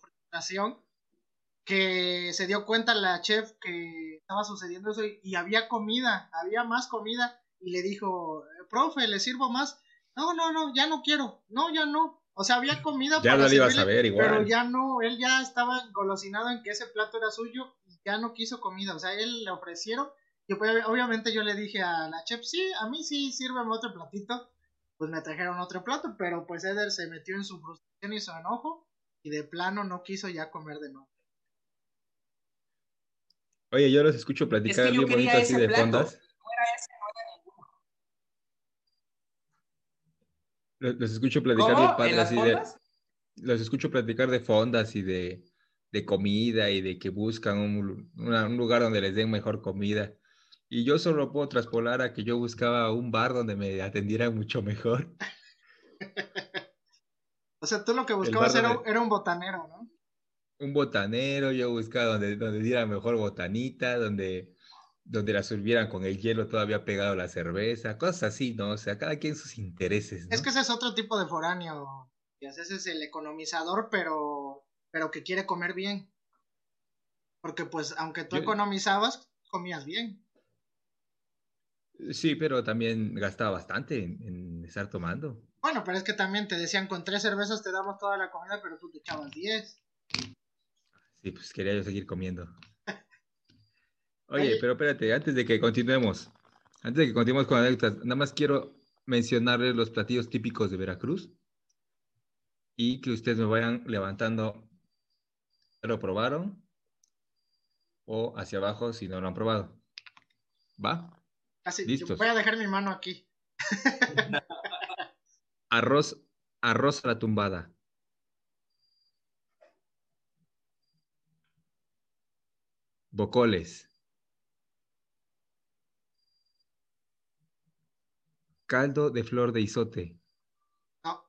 que se dio cuenta la chef que estaba sucediendo eso y, y había comida, había más comida, y le dijo, profe, ¿le sirvo más? no, no, no, ya no quiero, no, ya no. O sea, había comida ya para no a igual. pero ya no, él ya estaba engolosinado en que ese plato era suyo y ya no quiso comida. O sea, él le ofrecieron y pues, obviamente yo le dije a la chef, sí, a mí sí, sírveme otro platito. Pues me trajeron otro plato, pero pues Eder se metió en su frustración y su enojo y de plano no quiso ya comer de nuevo. Oye, yo los escucho platicar bien bonito así de fondas. Los, escucho platicar de padre así de. Los escucho platicar de fondas y de, de comida y de que buscan un, un, lugar donde les den mejor comida. Y yo solo puedo traspolar a que yo buscaba un bar donde me atendieran mucho mejor. o sea, tú lo que buscabas era, era, un botanero, ¿no? Un botanero, yo buscaba donde, donde diera mejor botanita, donde donde la sirvieran con el hielo todavía pegado a la cerveza, cosas así, ¿no? O sea, cada quien sus intereses. Es que ese es otro tipo de foráneo. Ese es el economizador, pero, pero que quiere comer bien. Porque pues aunque tú economizabas, comías bien. Sí, pero también gastaba bastante en, en, estar tomando. Bueno, pero es que también te decían con tres cervezas te damos toda la comida, pero tú te echabas diez. Sí, pues quería yo seguir comiendo. Oye, pero espérate, antes de que continuemos, antes de que continuemos con anécdotas, nada más quiero mencionarles los platillos típicos de Veracruz y que ustedes me vayan levantando. ¿Lo probaron? O hacia abajo si no lo han probado. ¿Va? Así, voy a dejar mi mano aquí. arroz, arroz a la tumbada. Bocoles. Caldo de flor de isote. No.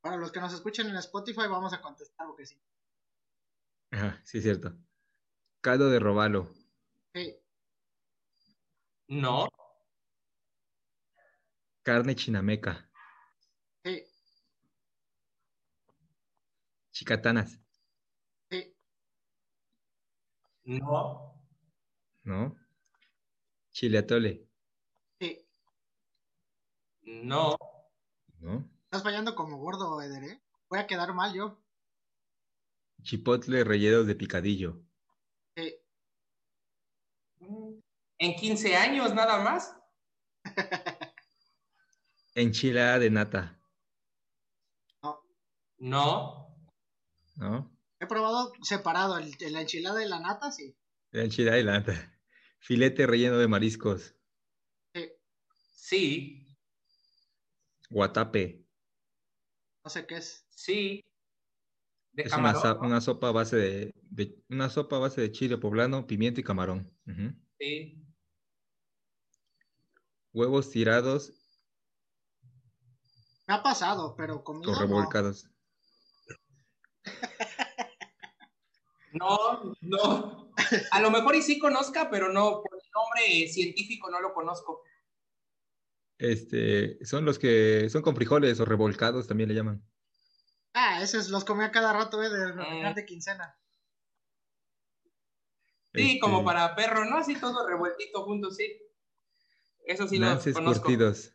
Para los que nos escuchen en Spotify, vamos a contestar porque sí. Ajá, sí, es cierto. Caldo de robalo. Sí. No. Carne chinameca. Sí. Chicatanas. Sí. No. ¿No? Chile atole. No. ¿No? Estás fallando como gordo, Eder, ¿eh? Voy a quedar mal yo. Chipotle rellenos de picadillo. Sí. ¿En 15 años nada más? Enchilada de nata, No. ¿no? He probado separado el, la enchilada y la nata, sí. La enchilada de nata. Filete relleno de mariscos. Sí, Sí. Guatape. no sé qué es. Sí. De Es una, camarón, ¿no? una sopa a base de, de- una sopa a base de chile poblano, pimiento y camarón. Sí. Huevos tirados Me ha pasado, pero comido o no. revolcados. No, no. A lo mejor y sí conozca, pero no, por el nombre científico no lo conozco. Este, son los que son con frijoles o revolcados también le llaman. Ah, esos los comía cada rato, eh, de final de quincena. Sí, Este, como para perro, ¿no? Así todo revueltito juntos, sí. Eso sí lo Nances conozco. curtidos.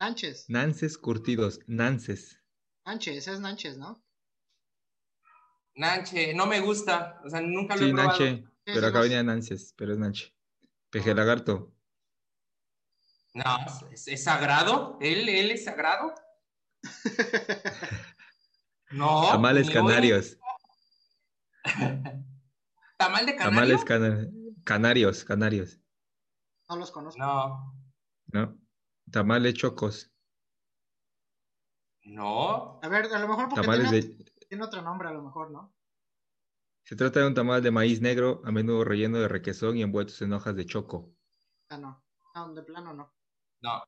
Nanches. Nances curtidos. Nances. Nanches, es Nanches, ¿no? Nanche, no me gusta. O sea, nunca lo Sí, he probado. nanche. Pero sí, acá venía nances, pero es nanche. Peje lagarto. No, ¿es, es sagrado? ¿Él, ¿Él es sagrado? No. Tamales canarios. ¿Tamal de canario? Tamales cana- canarios, canarios. No los conozco. No. ¿No? Tamales chocos. No. A ver, a lo mejor porque Tamales tiene, de... tiene otro nombre, a lo mejor, ¿no? Se trata de un tamal de maíz negro, a menudo relleno de requesón y envueltos en hojas de choco. Ah, no. No, de plano no. No.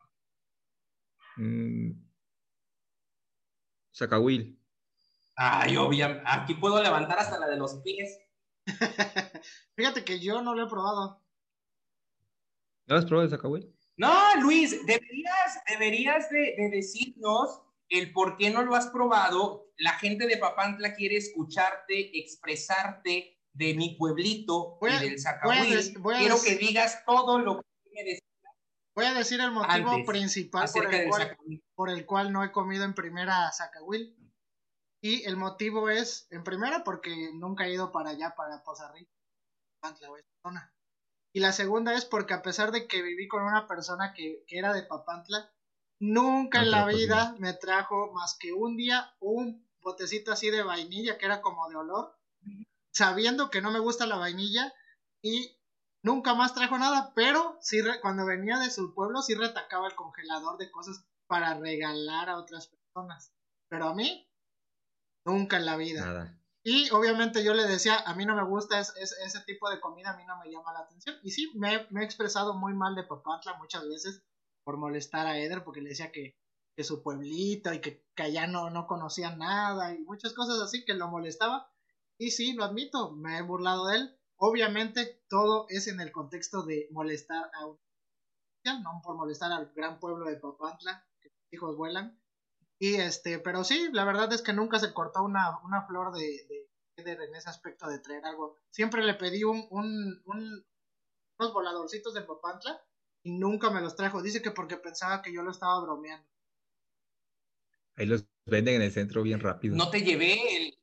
Mm. Zacahuil. Ay, obviamente. Aquí puedo levantar hasta la de los pies. Fíjate que yo no lo he probado. ¿No has probado el zacahuil? No, Luis, deberías, deberías de, de decirnos el por qué no lo has probado. La gente de Papantla quiere escucharte, expresarte de mi pueblito Voy a- y del Zacahuil. Quiero que digas todo lo que me decías Voy a decir el motivo Antes, principal el, cual, por el cual no he comido en primera Zacahuil. Y el motivo es, en primera, porque nunca he ido para allá, para Poza Rica, Papantla o esa zona. Y la segunda es porque a pesar de que viví con una persona que, que era de Papantla, nunca No en la lo vida me trajo más que un día un botecito así de vainilla que era como de olor, sabiendo que no me gusta la vainilla y nunca más trajo nada, pero sí re- cuando venía de su pueblo sí retacaba el congelador de cosas para regalar a otras personas. Pero a mí, nunca en la vida. Nada. Y obviamente yo le decía, a mí no me gusta es- es- ese tipo de comida, a mí no me llama la atención. Y sí, me, me he expresado muy mal de Papantla muchas veces por molestar a Eder, porque le decía que, que su pueblito y que, que allá no, no conocía nada y muchas cosas así que lo molestaba. Y sí, lo admito, me he burlado de él. Obviamente todo es en el contexto de molestar a un... No por molestar al gran pueblo de Papantla, que sus hijos vuelan. Y este, pero sí, la verdad es que nunca se cortó una, una flor de, de Eder en ese aspecto de traer algo. Siempre le pedí un, un, un- unos voladorcitos de Papantla y nunca me los trajo. Dice que porque pensaba que yo lo estaba bromeando. Ahí los venden en el centro bien rápido. No te llevé el.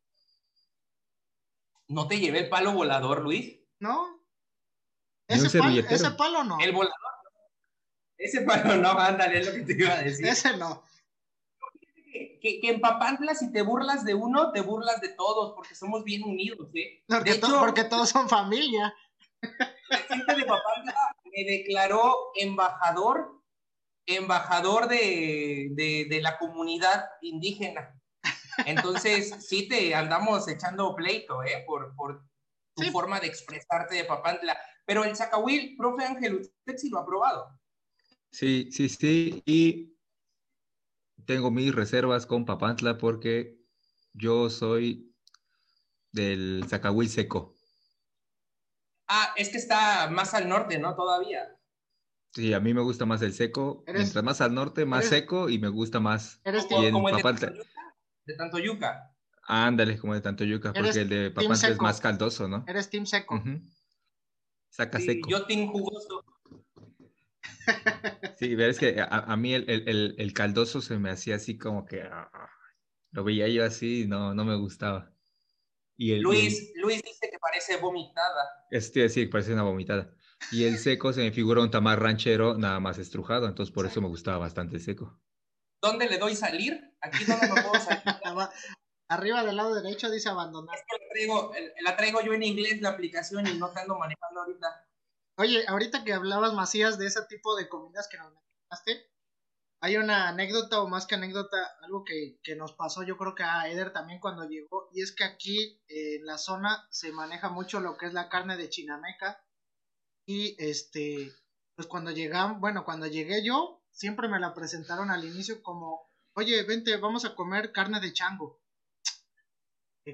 No te llevé el palo volador, Luis. ¿No? Ese, palo, ese palo no. El volador. Ese palo no, ándale, es lo que te iba a decir. Ese no. Que, que en Papantla, si te burlas de uno, te burlas de todos, porque somos bien unidos, ¿eh? Porque, de to- hecho, porque todos son familia. la gente de Papantla me declaró embajador, embajador de, de, de la comunidad indígena. Entonces, sí te andamos echando pleito, ¿eh? Por, por tu Sí. forma de expresarte de Papantla. Pero el Zacahuil, profe Ángel, usted sí lo ha probado. Sí, sí, sí. Y tengo mis reservas con Papantla porque yo soy del Zacahuil seco. Ah, es que está más al norte, ¿no? Todavía. Sí, a mí me gusta más el seco. Eres- Mientras más al norte, más eres- seco y me gusta más. Eres Y Como, en como el de Papantla. Tantoyuca. De Tantoyuca. Ándale, como de tanto yuca, porque el de team Papantla es más caldoso, ¿no? Eres team seco. Ujú. Saca Sí, seco. yo tengo jugoso. Sí, ves que a, a mí el, el- el- el caldoso se me hacía así como que ah, lo veía yo así y no, no me gustaba. Y el, y el- Luis, Luis dice que parece vomitada. eso te iba a decir, parece una vomitada. Y el seco se me figura un tamal ranchero nada más estrujado, entonces por eso me gustaba bastante el seco. ¿Dónde le doy salir? Aquí no me puedo salir. Arriba del lado derecho dice abandonar. Es que la traigo, la traigo yo en inglés la aplicación y no te ando manejando ahorita. Oye, ahorita que hablabas, Macías, de ese tipo de comidas que nos mencionaste, hay una anécdota o más que anécdota, algo que, que, nos pasó yo creo que a Eder también cuando llegó, y es que aquí eh, en la zona se maneja mucho lo que es la carne de chinameca, y este, pues cuando llegamos, bueno, cuando llegué yo, siempre me la presentaron al inicio como, oye, vente, vamos a comer carne de chango.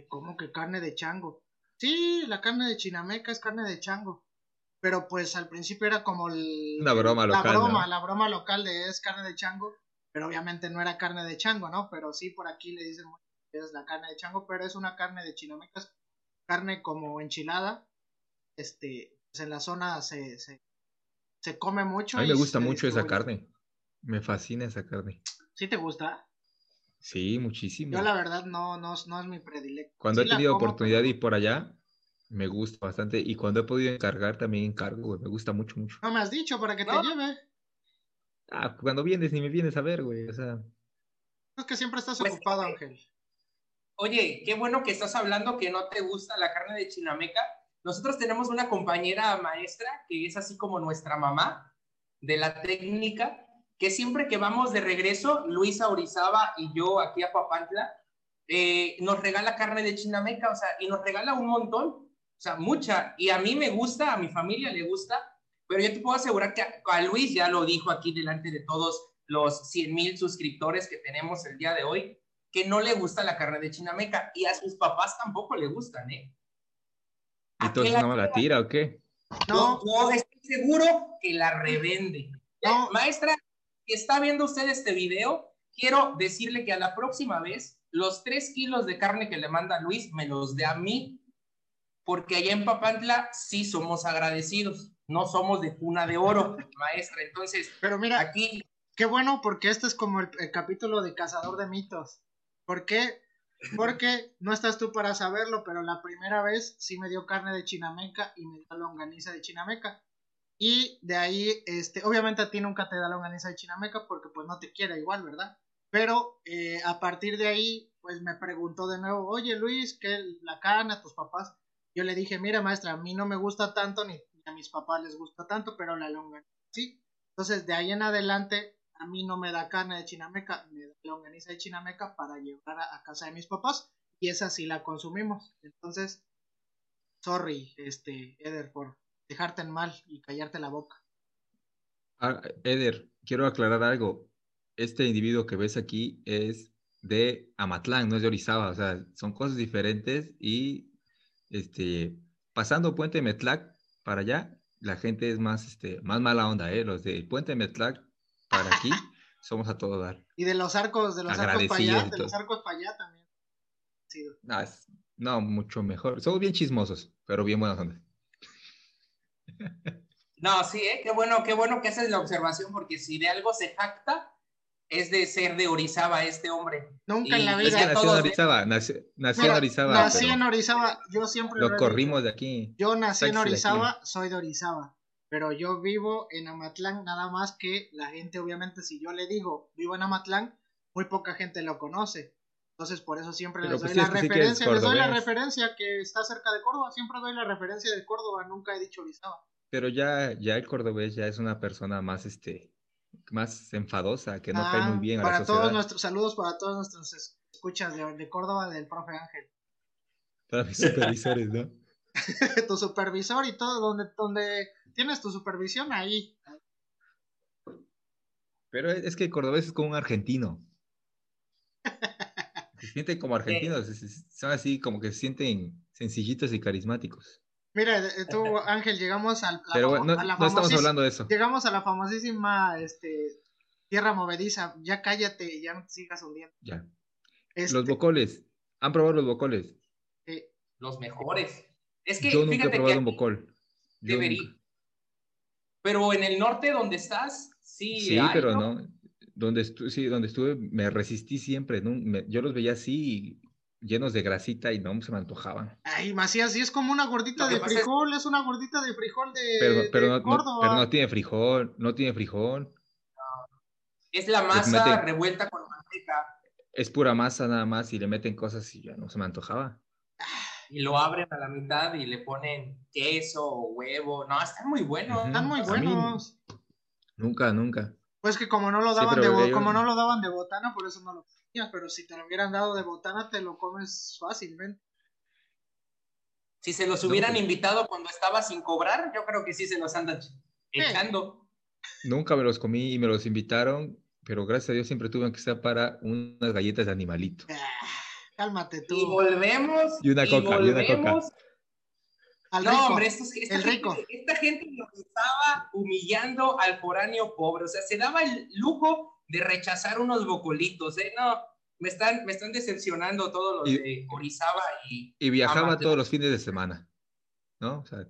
¿Cómo que carne de chango? Sí, la carne de chinameca es carne de chango pero pues al principio era como una broma local. La broma, la broma local de es carne de chango, pero obviamente no era carne de chango, ¿no? Pero sí por aquí le dicen que es la carne de chango, pero es una carne de chinamecas, carne como enchilada, este, pues en la zona se, se, se come mucho. A mí me gusta mucho esa carne, me fascina esa carne. ¿Sí te gusta? Sí, muchísimo. Yo la verdad no, no, no es mi predilecto. Cuando he tenido oportunidad de ir por allá, me gusta bastante. Y cuando he podido encargar, también encargo, güey. Me gusta mucho, mucho. No me has dicho para que te lleve. Ah, cuando vienes ni me vienes a ver, güey. O sea. Es que siempre estás pues, ocupado, Ángel. Oye, qué bueno que estás hablando que no te gusta la carne de chinameca. Nosotros tenemos una compañera maestra que es así como nuestra mamá de la técnica, que siempre que vamos de regreso, Luisa Orizaba y yo aquí a Papantla, eh, nos regala carne de chinameca, o sea, y nos regala un montón o sea, mucha. Y a mí me gusta, a mi familia le gusta, pero yo te puedo asegurar que a, Luis ya lo dijo aquí delante de todos los 100 mil suscriptores que tenemos el día de hoy, que no le gusta la carne de chinameca y a sus papás tampoco le gustan, ¿eh? Entonces no la tira o qué? No, no, estoy seguro que la revende. No. Maestra, si está viendo usted este video, quiero decirle que a la próxima vez, los tres kilos de carne que le manda Luis me los dé a mí porque allá en Papantla sí somos agradecidos, no somos de cuna de oro, maestra. Entonces, pero mira, aquí. Qué bueno, porque este es como el, capítulo de Cazador de Mitos. ¿Por qué? Porque no estás tú para saberlo, pero la primera vez sí me dio carne de chinameca y me dio longaniza de chinameca. Y de ahí, este, obviamente a ti nunca te da longaniza de chinameca porque pues no te quiere igual, ¿verdad? Pero eh, a partir de ahí, pues me preguntó de nuevo, oye Luis, ¿qué la carne a tus papás? Yo le dije, mira maestra, a mí no me gusta tanto, ni, a mis papás les gusta tanto, pero la longaniza sí. Entonces, de ahí en adelante, a mí no me da carne de chinameca, me da longaniza de chinameca para llevar a, casa de mis papás, y esa sí la consumimos. Entonces, sorry, este, Eder, por dejarte en mal y callarte la boca. Ah, Eder, quiero aclarar algo. Este individuo que ves aquí es de Amatlán, no es de Orizaba, o sea, son cosas diferentes y este, pasando Puente Metlac para allá, la gente es más, este, más mala onda, ¿eh? Los del Puente Metlac para aquí somos a todo dar. Y de los arcos, de los arcos para allá, de los arcos para allá también. No, no, mucho mejor. Somos bien chismosos, pero bien buenas ondas. No, sí, ¿eh? qué bueno, qué bueno que haces la observación, porque si de algo se jacta, es de ser de Orizaba este hombre. Nunca en la vida. nació en Orizaba, nació, en Orizaba. Nací en Orizaba, yo siempre lo, corrimos de aquí. Yo nací en Orizaba, soy de Orizaba, pero yo vivo en Amatlán, nada más que la gente, obviamente, si yo le digo vivo en Amatlán, muy poca gente lo conoce. Entonces, por eso siempre les pues doy la referencia, les doy la referencia que está cerca de Córdoba, siempre doy la referencia de Córdoba, nunca he dicho Orizaba. Pero ya, ya el cordobés ya es una persona más, este, más enfadosa, que no cae muy ah, bien a para todos nuestros saludos para todos nuestros escuchas de, Córdoba del profe Ángel. Para mis supervisores, ¿no? tu supervisor y todo, donde, donde tienes tu supervisión ahí. Pero es que el cordobés es como un argentino. Se sienten como argentinos, son así como que se sienten sencillitos y carismáticos. Mira, eh, tú, Ángel, llegamos al, Pero no, estamos hablando de eso. Llegamos a la famosísima este, tierra movediza. Ya cállate, ya no te sigas hundiendo. Ya. Este los bocoles. ¿Han probado los bocoles? Los mejores. Es que, Yo nunca he probado un bocol. Debería. Pero en el norte donde estás, sí. Sí, pero no. Donde, sí, donde estuve me resistí siempre. ¿no? yo los veía así llenos de grasita y no se me antojaban. Ay, Macías, sí es como una gordita de frijol, es... una gordita de frijol de, pero, pero, de no, Córdoba. pero no tiene frijol, no tiene frijol. Es la masa revuelta con manteca. Es pura masa nada más y le meten cosas y ya no se me antojaba. Y lo abren a la mitad y le ponen queso o huevo. No, están muy buenos. Están muy buenos. Nunca, nunca. Pues que como no lo daban de como no lo daban de botana, por eso no lo pero si te lo hubieran dado de botana te lo comes fácilmente. Si se los hubieran pues. invitado cuando estaba sin cobrar, yo creo que sí se los andan echando. Nunca me los comí y me los invitaron, pero gracias a Dios siempre tuve que ser para unas galletas de animalito. Ah, cálmate tú. Y volvemos. Y una coca, y, una coca. no, hombre, esta, Gente, esta gente nos estaba humillando al foráneo pobre. O sea, se daba el lujo de rechazar unos bocolitos, ¿eh? No, me están, me están decepcionando todos los de Orizaba y... Y viajaba todos los fines de semana, ¿no? O sea,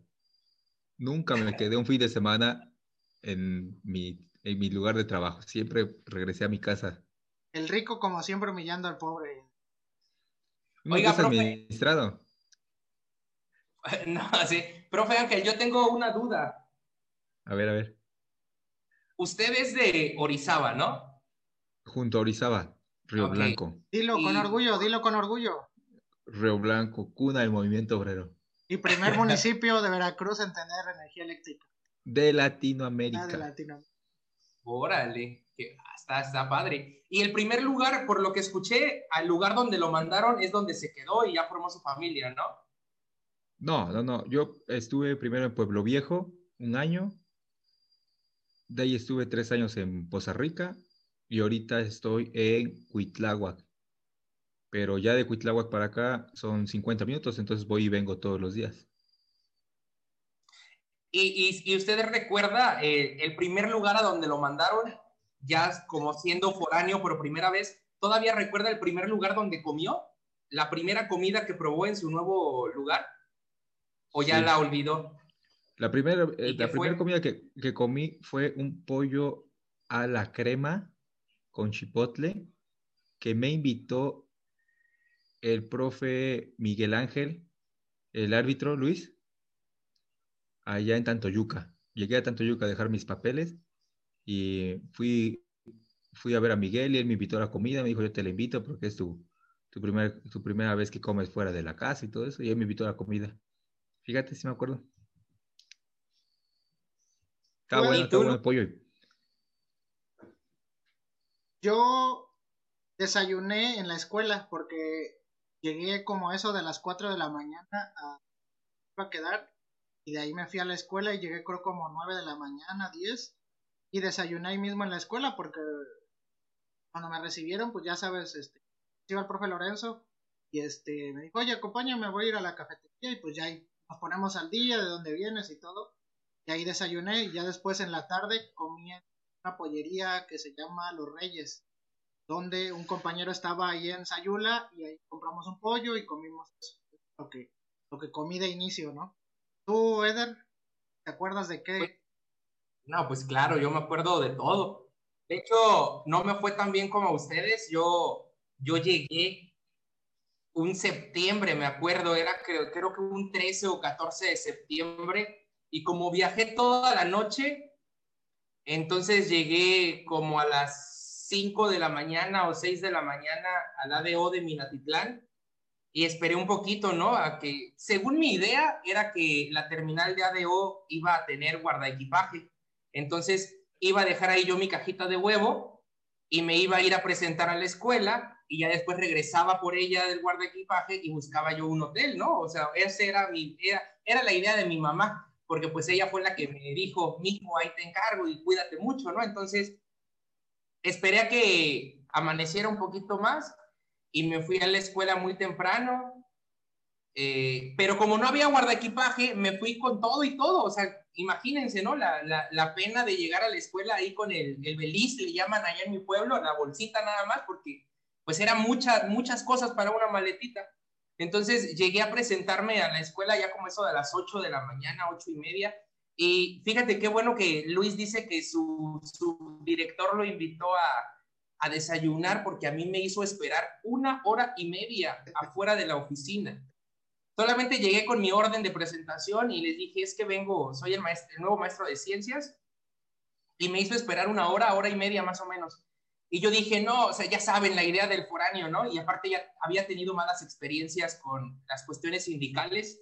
nunca me quedé un fin de semana en mi, en mi lugar de trabajo. Siempre regresé a mi casa. El rico, como siempre, humillando al pobre. Oiga, profe. administrado. No, sí. Profe Ángel, yo tengo una duda. A ver, a ver. Usted es de Orizaba, ¿no? Junto a Orizaba, Río Blanco. Dilo con orgullo, dilo con orgullo. Río Blanco, cuna del movimiento obrero. Y primer municipio de Veracruz en tener energía eléctrica. De Latinoamérica. Ah, de Latinoamérica. Órale, que está, está padre. Y el primer lugar, por lo que escuché, al lugar donde lo mandaron es donde se quedó y ya formó su familia, ¿no? No, no, no. Yo estuve primero en Pueblo Viejo un año. De ahí estuve tres años en Poza Rica y ahorita estoy en Cuitláhuac. Pero ya de Cuitláhuac para acá son 50 minutos, entonces voy y vengo todos los días. ¿Y, y, usted recuerda eh, el primer lugar a donde lo mandaron, ya como siendo foráneo por primera vez? ¿Todavía recuerda el primer lugar donde comió? ¿La primera comida que probó en su nuevo lugar? ¿O ya la olvidó? La primera, eh, la primera comida que, que, comí fue un pollo a la crema con chipotle que me invitó el profe Miguel Ángel, el árbitro Luis, allá en Tantoyuca. Llegué a Tantoyuca a dejar mis papeles y fui, fui a ver a Miguel y él me invitó a la comida. Me dijo, yo te la invito porque es tu, tu, primer, tu primera vez que comes fuera de la casa y todo eso. Y él me invitó a la comida. Fíjate si me acuerdo. Está bueno, está bueno el pollo. Yo desayuné en la escuela porque llegué como eso de las 4 de la mañana a, a quedar y de ahí me fui a la escuela y llegué creo como 9 de la mañana, 10 y desayuné ahí mismo en la escuela porque cuando me recibieron pues ya sabes, este, iba el profe Lorenzo y este me dijo, oye, acompáñame, voy a ir a la cafetería y pues ya ahí nos ponemos al día de dónde vienes y todo. Y ahí desayuné y ya después en la tarde comí una pollería que se llama Los Reyes, donde un compañero estaba ahí en Sayula y ahí compramos un pollo y comimos eso, lo que, lo que comí de inicio, ¿no? ¿Tú, Eder, te acuerdas de qué? Pues, no, pues claro, yo me acuerdo de todo. De hecho, no me fue tan bien como ustedes. Yo, yo llegué un septiembre, me acuerdo, era creo, creo que un 13 o 14 de septiembre, y como viajé toda la noche, entonces llegué como a las 5 de la mañana o 6 de la mañana al ADO de Minatitlán y esperé un poquito, ¿no? A que, según mi idea, era que la terminal de ADO iba a tener guardaequipaje. Entonces iba a dejar ahí yo mi cajita de huevo y me iba a ir a presentar a la escuela y ya después regresaba por ella del guarda equipaje y buscaba yo un hotel, ¿no? O sea, esa era, mi, era, era la idea de mi mamá, porque pues ella fue la que me dijo, mijo, ahí te encargo y cuídate mucho, ¿no? Entonces, esperé a que amaneciera un poquito más y me fui a la escuela muy temprano, eh, pero como no había guarda equipaje, me fui con todo y todo, o sea, imagínense, ¿no? La, la, la pena de llegar a la escuela ahí con el, el beliz, le llaman allá en mi pueblo, la bolsita nada más, porque pues eran muchas, muchas cosas para una maletita. Entonces llegué a presentarme a la escuela ya como eso de las 8 de la mañana, ocho y media. Y fíjate qué bueno que Luis dice que su, su director lo invitó a, a desayunar porque a mí me hizo esperar una hora y media afuera de la oficina. Solamente llegué con mi orden de presentación y les dije, es que vengo, soy el, maestro, el nuevo maestro de ciencias, y me hizo esperar una hora, hora y media más o menos. Y yo dije, no, o sea, ya saben la idea del foráneo, ¿no? Y aparte ya había tenido malas experiencias con las cuestiones sindicales.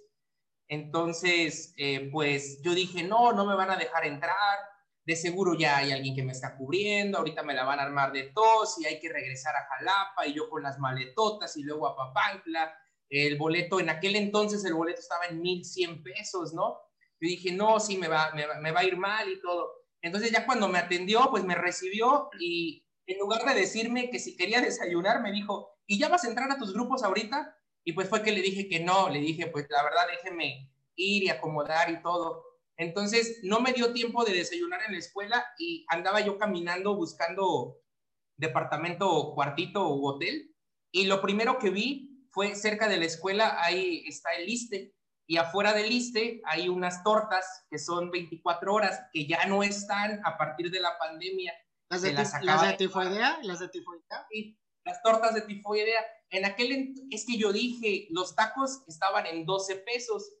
Entonces, eh, pues yo dije, no, no me van a dejar entrar. De seguro ya hay alguien que me está cubriendo. Ahorita me la van a armar de tos y hay que regresar a Jalapa y yo con las maletotas y luego a Papancla el boleto, en aquel entonces el boleto estaba en 1100 pesos, ¿no? Yo dije, no, sí, me va, me, va a ir mal y todo. Entonces ya cuando me atendió, pues me recibió y en lugar de decirme que si quería desayunar, me dijo, ¿y ya vas a entrar a tus grupos ahorita? Y pues fue que le dije que no, le dije, pues la verdad, déjeme ir y acomodar y todo. Entonces no me dio tiempo de desayunar en la escuela y andaba yo caminando buscando departamento, cuartito u hotel. Y lo primero que vi fue cerca de la escuela, ahí está el liste, y afuera del liste hay unas tortas que son 24 horas, que ya no están a partir de la pandemia. ¿Las de, las de tifoidea? ¿Las de tifoidea? Sí, las tortas de tifoidea. En aquel, es que yo dije, los tacos estaban en 12 pesos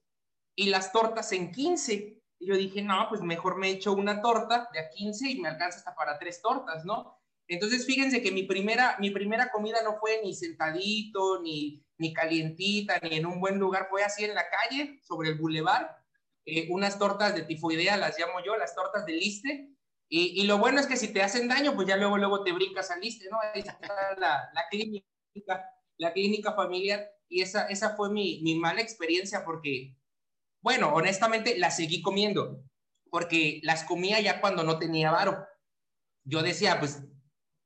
y las tortas en 15. Y yo dije, no, pues mejor me echo una torta de a 15 y me alcanza hasta para tres tortas, ¿no? Entonces, fíjense que mi primera, mi primera comida no fue ni sentadito, ni, ni calientita, ni en un buen lugar, fue así en la calle, sobre el bulevar, eh, unas tortas de tifoidea, las llamo yo, las tortas de liste, y, lo bueno es que si te hacen daño, pues ya luego, luego te brincas al liste, ¿no? Ahí está la, la clínica, la clínica familiar, y esa, esa fue mi, mi mala experiencia porque, bueno, honestamente la seguí comiendo, porque las comía ya cuando no tenía varo. Yo decía, pues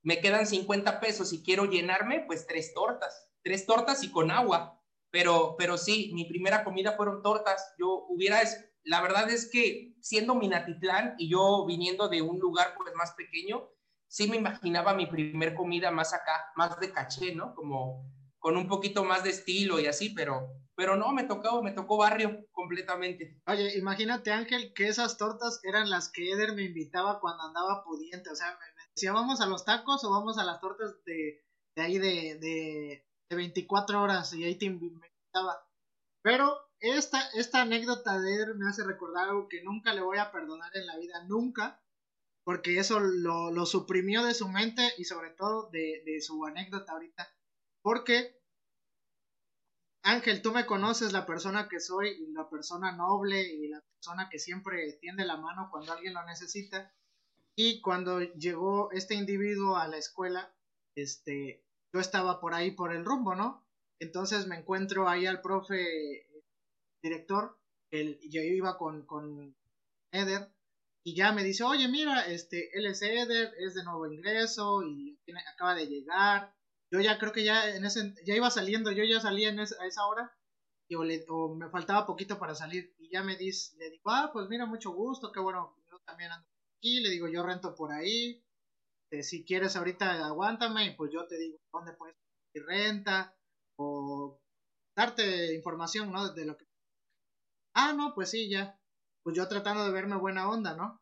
me quedan 50 pesos y quiero llenarme, pues tres tortas, tres tortas y con agua. Pero, pero sí, mi primera comida fueron tortas. Yo hubiera, la verdad es que siendo Minatitlán y yo viniendo de un lugar pues más pequeño, sí me imaginaba mi primer comida más acá, más de caché, ¿no? Como con un poquito más de estilo y así, pero, pero no, me tocó, me tocó barrio completamente. Oye, imagínate Ángel que esas tortas eran las que Eder me invitaba cuando andaba pudiente, o sea, si vamos a los tacos o vamos a las tortas de, de ahí de, de, de, 24 horas y ahí te invitaba. Pero esta, esta anécdota de él me hace recordar algo que nunca le voy a perdonar en la vida, nunca, porque eso lo, lo suprimió de su mente y sobre todo de, de su anécdota ahorita. Porque Ángel, tú me conoces la persona que soy y la persona noble y la persona que siempre tiende la mano cuando alguien lo necesita. Y cuando llegó este individuo a la escuela, este, yo estaba por ahí por el rumbo, ¿no? Entonces me encuentro ahí al profe director, el, yo iba con, con Eder, y ya me dice, oye, mira, este, él es Eder, es de nuevo ingreso y acaba de llegar. Yo ya creo que ya en ese, ya iba saliendo, yo ya salía en a esa hora, y o, me faltaba poquito para salir, y ya me dice, le digo, ah, pues mira, mucho gusto, qué bueno, yo también ando aquí, le digo, yo rento por ahí, eh, si quieres ahorita aguántame, y pues yo te digo dónde puedes ir renta, o darte información, ¿no? De lo que... Ah, no, pues sí, ya. Pues yo tratando de verme buena onda, ¿no?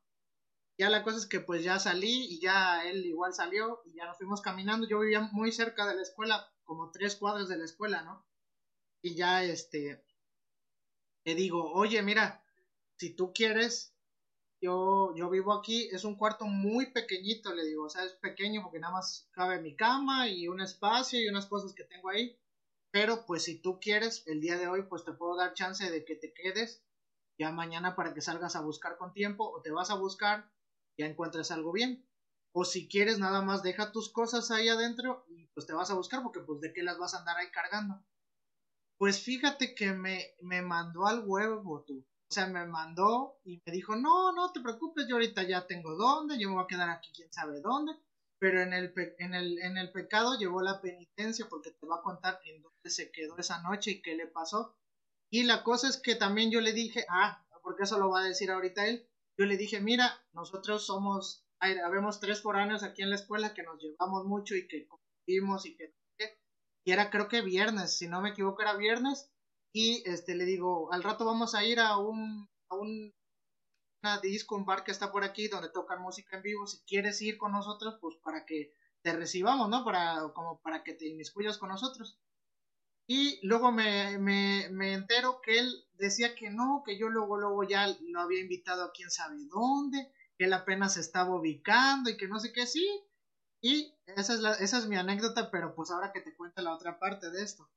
Ya la cosa es que pues ya salí y ya él igual salió y ya nos fuimos caminando. Yo vivía muy cerca de la escuela, como tres cuadras de la escuela, ¿no? Y ya este, le digo, oye, mira, si tú quieres, yo, yo vivo aquí, es un cuarto muy pequeñito, le digo, o sea, es pequeño porque nada más cabe mi cama y un espacio y unas cosas que tengo ahí, pero pues si tú quieres, el día de hoy pues te puedo dar chance de que te quedes ya mañana para que salgas a buscar con tiempo o te vas a buscar, ya encuentres algo bien. O si quieres nada más deja tus cosas ahí adentro y pues te vas a buscar porque pues de qué las vas a andar ahí cargando. Pues fíjate que me, me mandó al huevo tú. O sea, me mandó y me dijo, no, no te preocupes, yo ahorita ya tengo dónde, yo me voy a quedar aquí quién sabe dónde. Pero en el, en el, en el pecado llevó la penitencia porque te va a contar en dónde se quedó esa noche y qué le pasó. Y la cosa es que también yo le dije, ah, porque eso lo va a decir ahorita él, yo le dije, mira, nosotros somos, hay, habemos tres foráneos aquí en la escuela que nos llevamos mucho y que convivimos y que, y era creo que viernes, si no me equivoco era viernes, y este le digo, al rato vamos a ir a un, a un una disco, un bar que está por aquí donde tocan música en vivo, si quieres ir con nosotros, pues para que te recibamos, ¿no? Para, como para que te inmiscuyas con nosotros. Y luego me, me, me, entero que él decía que no, que yo luego, luego ya lo había invitado a quién sabe dónde, que él apenas estaba ubicando y que no sé qué, sí. Y esa es, la, esa es mi anécdota, pero pues ahora que te cuento la otra parte de esto.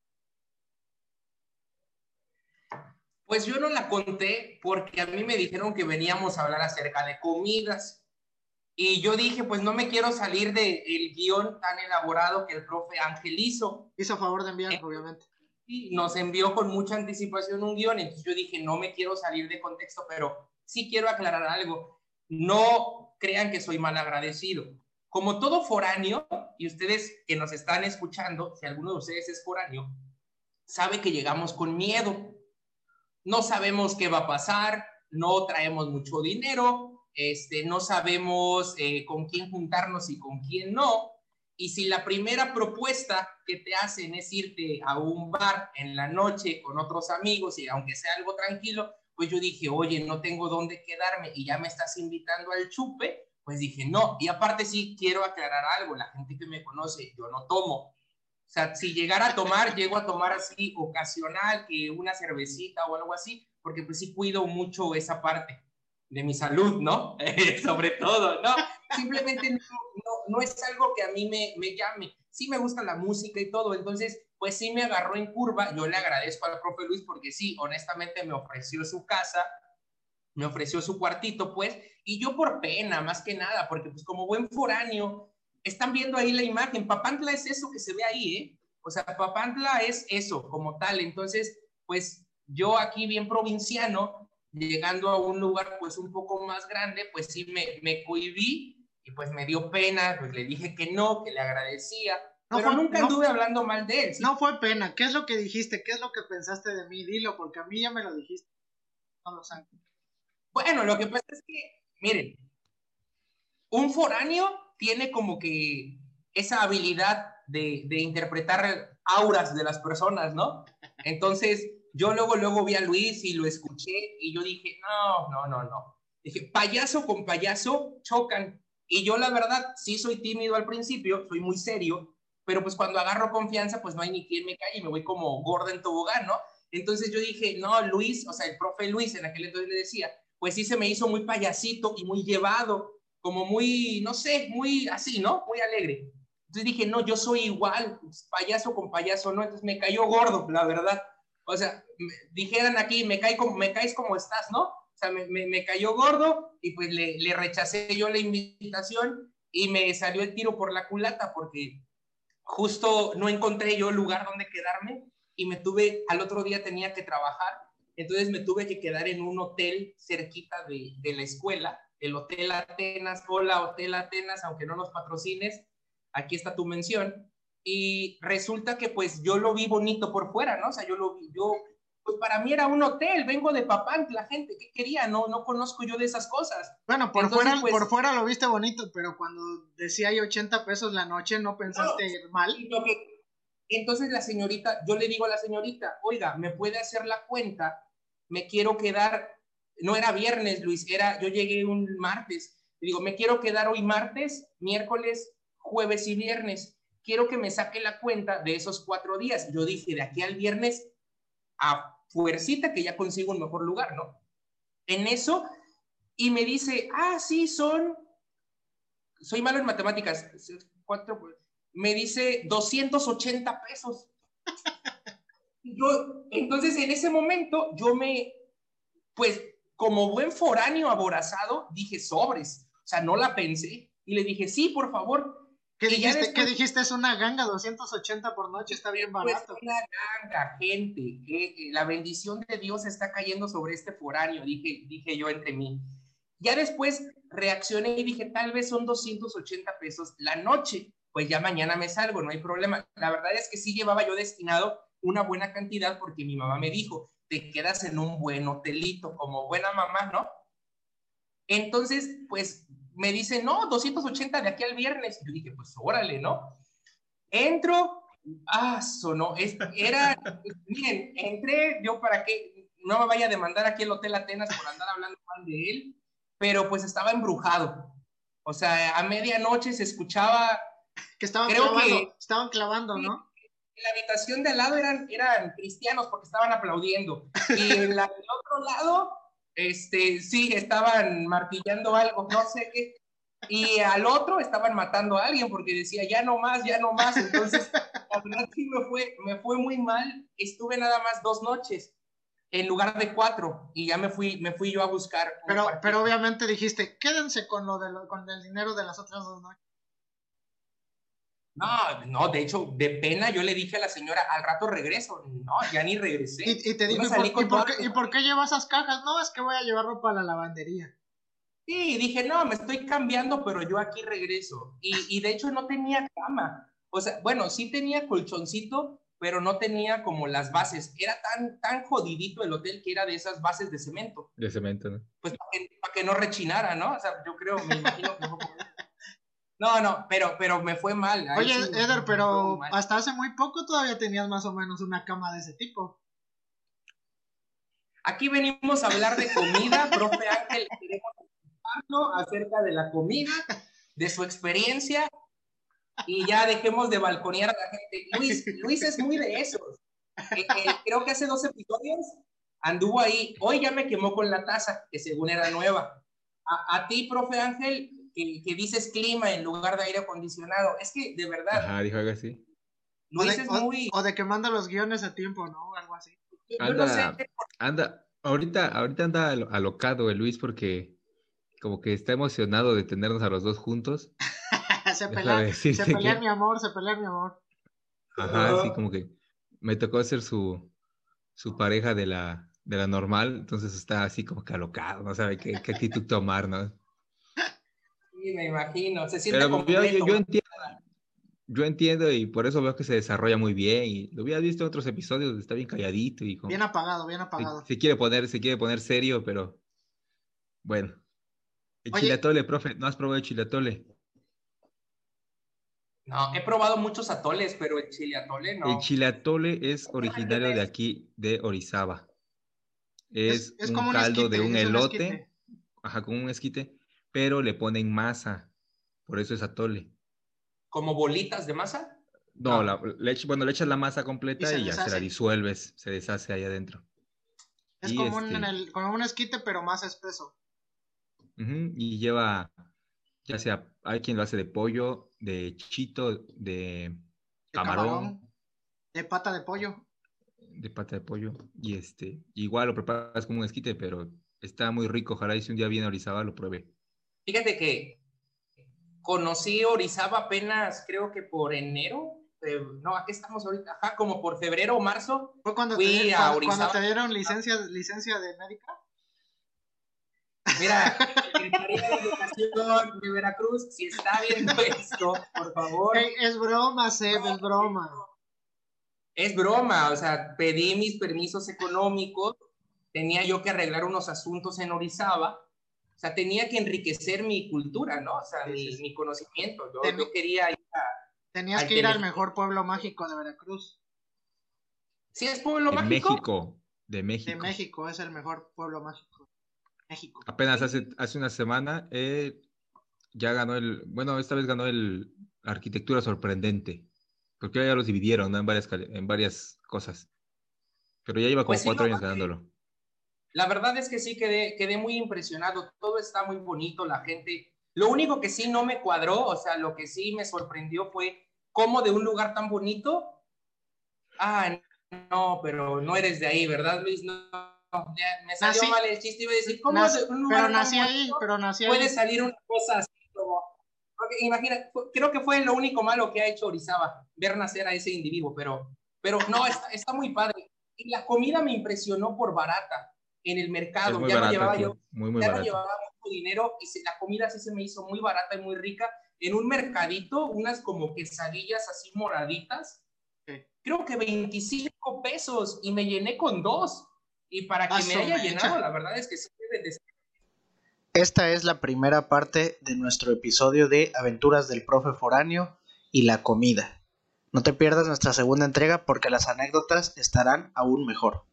Pues yo no la conté porque a mí me dijeron que veníamos a hablar acerca de comidas. Y yo dije, pues no me quiero salir del guion tan elaborado que el profe Ángel hizo. Hizo a favor de enviar, obviamente. Y nos envió con mucha anticipación un guion, entonces yo dije, no me quiero salir de contexto, pero sí quiero aclarar algo. No crean que soy mal agradecido. Como todo foráneo, y ustedes que nos están escuchando, si alguno de ustedes es foráneo, sabe que llegamos con miedo. No sabemos qué va a pasar, no traemos mucho dinero, este, no sabemos eh, con quién juntarnos y con quién no. Y si la primera propuesta que te hacen es irte a un bar en la noche con otros amigos y aunque sea algo tranquilo, pues yo dije, oye, no tengo dónde quedarme y ya me estás invitando al chupe, pues dije, no. Y aparte sí quiero aclarar algo, la gente que me conoce, yo no tomo. O sea, si llegara a tomar, llego a tomar así ocasional, que una cervecita o algo así, porque pues sí cuido mucho esa parte de mi salud, ¿no? Sobre todo, ¿no? Simplemente no, no, es algo que a mí me, me, llame. Sí me gusta la música y todo, entonces, pues sí me agarró en curva. Yo le agradezco al profe Luis porque sí, honestamente me ofreció su casa, me ofreció su cuartito, pues, y yo por pena, más que nada, porque pues como buen foráneo, están viendo ahí la imagen, Papantla es eso que se ve ahí, ¿eh? O sea, Papantla es eso como tal, entonces, pues yo aquí bien provinciano, llegando a un lugar pues un poco más grande, pues sí me, me cohibí y pues me dio pena, pues le dije que no, que le agradecía, no pero nunca anduve hablando mal de él. No fue pena, ¿qué es lo que dijiste? ¿Qué es lo que pensaste de mí? Dilo, porque a mí ya me lo dijiste. No lo sé. Bueno, lo que pasa es que, miren, un foráneo tiene como que esa habilidad de, de interpretar auras de las personas, ¿no? Entonces, yo luego, luego vi a Luis y lo escuché y yo dije, no, no, no, no. Dije, payaso con payaso chocan. Y yo la verdad, sí soy tímido al principio, soy muy serio, pero pues cuando agarro confianza, pues no hay ni quien me calle me voy como gorda en tobogán, ¿no? Entonces yo dije, no, Luis, o sea, el profe Luis en aquel entonces le decía, pues sí se me hizo muy payasito y muy llevado, como muy, no sé, muy así, ¿no? Muy alegre. Entonces dije, no, yo soy igual, payaso con payaso, ¿no? Entonces me cayó gordo, la verdad. O sea, dijeran aquí, me, cae como, me caes como estás, ¿no? O sea, me, me, cayó gordo y pues le, le, rechacé yo la invitación y me salió el tiro por la culata porque justo no encontré yo lugar donde quedarme y me tuve, al otro día tenía que trabajar, entonces me tuve que quedar en un hotel cerquita de, de la escuela, el Hotel Atenas, hola Hotel Atenas, aunque no nos patrocines, aquí está tu mención, y resulta que pues yo lo vi bonito por fuera, ¿no? O sea, yo lo vi, yo, pues para mí era un hotel, vengo de Papán, la gente, ¿qué quería? No, no conozco yo de esas cosas. Bueno, por, fuera, pues, por fuera lo viste bonito, pero cuando decía hay 80 pesos la noche, ¿no pensaste mal? entonces la señorita, yo le digo a la señorita, oiga, ¿me puede hacer la cuenta? Me quiero quedar, no era viernes, Luis, era, yo llegué un martes, digo, me quiero quedar hoy martes, miércoles, jueves y viernes quiero que me saque la cuenta de esos cuatro días. Yo dije, de aquí al viernes, a fuercita que ya consigo un mejor lugar, ¿no? En eso, y me dice, ah, sí, son, soy malo en matemáticas, cuatro, me dice 280 pesos. yo, entonces, en ese momento, yo me, pues, como buen foráneo aborazado, dije sobres, o sea, no la pensé, y le dije, sí, por favor, ¿Qué dijiste? ¿Qué dijiste? Es una ganga, 280 por noche, está bien pues, barato. Pues una ganga, gente. Que, la bendición de Dios está cayendo sobre este foráneo, dije, dije yo entre mí. Ya después reaccioné y dije, tal vez son 280 pesos la noche. Pues ya mañana me salgo, no hay problema. La verdad es que sí llevaba yo destinado una buena cantidad porque mi mamá me dijo, te quedas en un buen hotelito, como buena mamá, ¿no? Entonces, pues me dice, no, 280 de aquí al viernes. Yo dije, pues órale, ¿no? Entro, ah, sonó, es, era, miren, entré, yo para que no me vaya a demandar aquí el Hotel Atenas por andar hablando mal de él, pero pues estaba embrujado. O sea, a medianoche se escuchaba Que estaban Creo clavando, que- estaban clavando, ¿no? En la habitación de al lado eran, eran cristianos porque estaban aplaudiendo. Y en la del otro lado, este, sí, estaban martillando algo, no sé qué. Y al otro estaban matando a alguien porque decía, ya no más, ya no más. Entonces, la verdad sí me fue, me fue muy mal. Estuve nada más dos noches en lugar de cuatro y ya me fui, me fui yo a buscar. Pero, pero obviamente dijiste, quédense con lo de lo- con el dinero de las otras dos noches. No, no, de hecho, de pena yo le dije a la señora, al rato regreso. No, ya ni regresé. Y, y te dijo, ¿y por, y por qué, y por qué llevas esas cajas? No, es que voy a llevarlo para la lavandería. Sí, dije, no, me estoy cambiando, pero yo aquí regreso. Y, y de hecho no tenía cama. O sea, bueno, sí tenía colchoncito, pero no tenía como las bases. Era tan, tan jodidito el hotel que era de esas bases de cemento. De cemento, ¿no? Pues para que, no rechinara, ¿no? O sea, yo creo, me imagino que No, no, pero, pero me fue mal. ahí Oye, sí Eder, pero hasta hace muy poco todavía tenías más o menos una cama de ese tipo. Aquí venimos a hablar de comida, profe Ángel, queremos acerca de la comida, de su experiencia, y ya dejemos de balconear a la gente. Luis, Luis es muy de esos. Eh, eh, creo que hace dos episodios anduvo ahí, hoy ya me quemó con la taza, que según era nueva. A, a ti, profe Ángel, que, que dices clima en lugar de aire acondicionado, es que de verdad, Ajá, dijo algo así. O Luis de, es o- muy... o de que manda los guiones a tiempo, ¿no? Algo así. yo no Anda, sé, anda, ahorita, ahorita anda alo- alocado el Luis porque como que está emocionado de tenernos a los dos juntos. se pelea, se pelea que- mi amor, se pelea mi amor. Ajá, así como que me tocó ser su, su pareja de la, de la normal, entonces está así como que alocado, no sabe qué, qué actitud tomar, ¿no? Sí, me imagino, se siente Pero yo, completo. yo, yo entiendo, yo entiendo y por eso veo que se desarrolla muy bien y lo había visto en otros episodios, está bien calladito y como Bien apagado, bien se, apagado. se quiere poner, se quiere poner serio, pero bueno. El Oye. chilatole, profe, ¿no has probado el chilatole? No, he probado muchos atoles, pero el chile atole no. El chilatole es originario de aquí, de Orizaba. Es, es un como un caldo de esquite, un elote, esquite. ajá, con un esquite, pero le ponen masa, por eso es atole. ¿Como bolitas de masa? No, No. la, le bueno, le echas la masa completa Y ya se la disuelves, se deshace ahí adentro. Es Y como, un, este- en el- como un esquite, pero más espeso. Y lleva, ya sea, hay quien lo hace de pollo, de chito, de De camarón, De pata de pollo. de pata de pollo, y este, igual lo preparas como un esquite, pero está muy rico. Ojalá y si un día viene a Orizaba lo pruebe. Fíjate que conocí Orizaba apenas, creo que por enero. eh, no, aquí estamos ahorita, ajá, como por febrero o marzo. Fue cuando, Fui te, a cuando, Orizaba. cuando te dieron licencia, licencia de médica. Mira, Secretaría de Educación de Veracruz, si está viendo esto, por favor. Es broma, Seb, es broma. Es broma, o sea, pedí mis permisos económicos, tenía yo que arreglar unos asuntos en Orizaba, o sea, tenía que enriquecer mi cultura, ¿no? O sea, Sí, mi, mi conocimiento. Yo, Ten- yo quería ir a... Tenías Al que ir al mejor pueblo mágico de Veracruz. ¿Sí es pueblo De mágico? México, de México. De México, es el mejor pueblo mágico. México. Apenas hace, hace una semana eh, ya ganó el, bueno, esta vez ganó el Arquitectura Sorprendente, porque ya los dividieron ¿no? en, varias, en varias cosas. Pero ya lleva como Pues sí, cuatro no, años ganándolo. La verdad es que sí quedé, quedé muy impresionado. Todo está muy bonito, la gente. Lo único que sí no me cuadró, o sea, lo que sí me sorprendió fue cómo de un lugar tan bonito. Ah, no, pero no eres de ahí, ¿verdad, Luis? No, no, me salió Nací- mal el chiste. Iba a decir, ¿cómo Nací- de un lugar pero tan nací ahí, bonito pero nací ahí. puede salir una cosa así como. Porque imagina, creo que fue lo único malo que ha hecho Orizaba, ver nacer a ese individuo, pero, pero no, está, está muy padre. Y la comida me impresionó por barata en el mercado. muy ya no barato llevaba yo muy, muy ya no llevaba mucho dinero y se- la comida sí se me hizo muy barata y muy rica. En un mercadito, unas como quesadillas así moraditas, creo que 25 pesos y me llené con dos. Y para que Ah, me haya llenado, la verdad es que sí debe de ser Esta es la primera parte de nuestro episodio de Aventuras del Profe Foráneo y la comida. No te pierdas nuestra segunda entrega porque las anécdotas estarán aún mejor.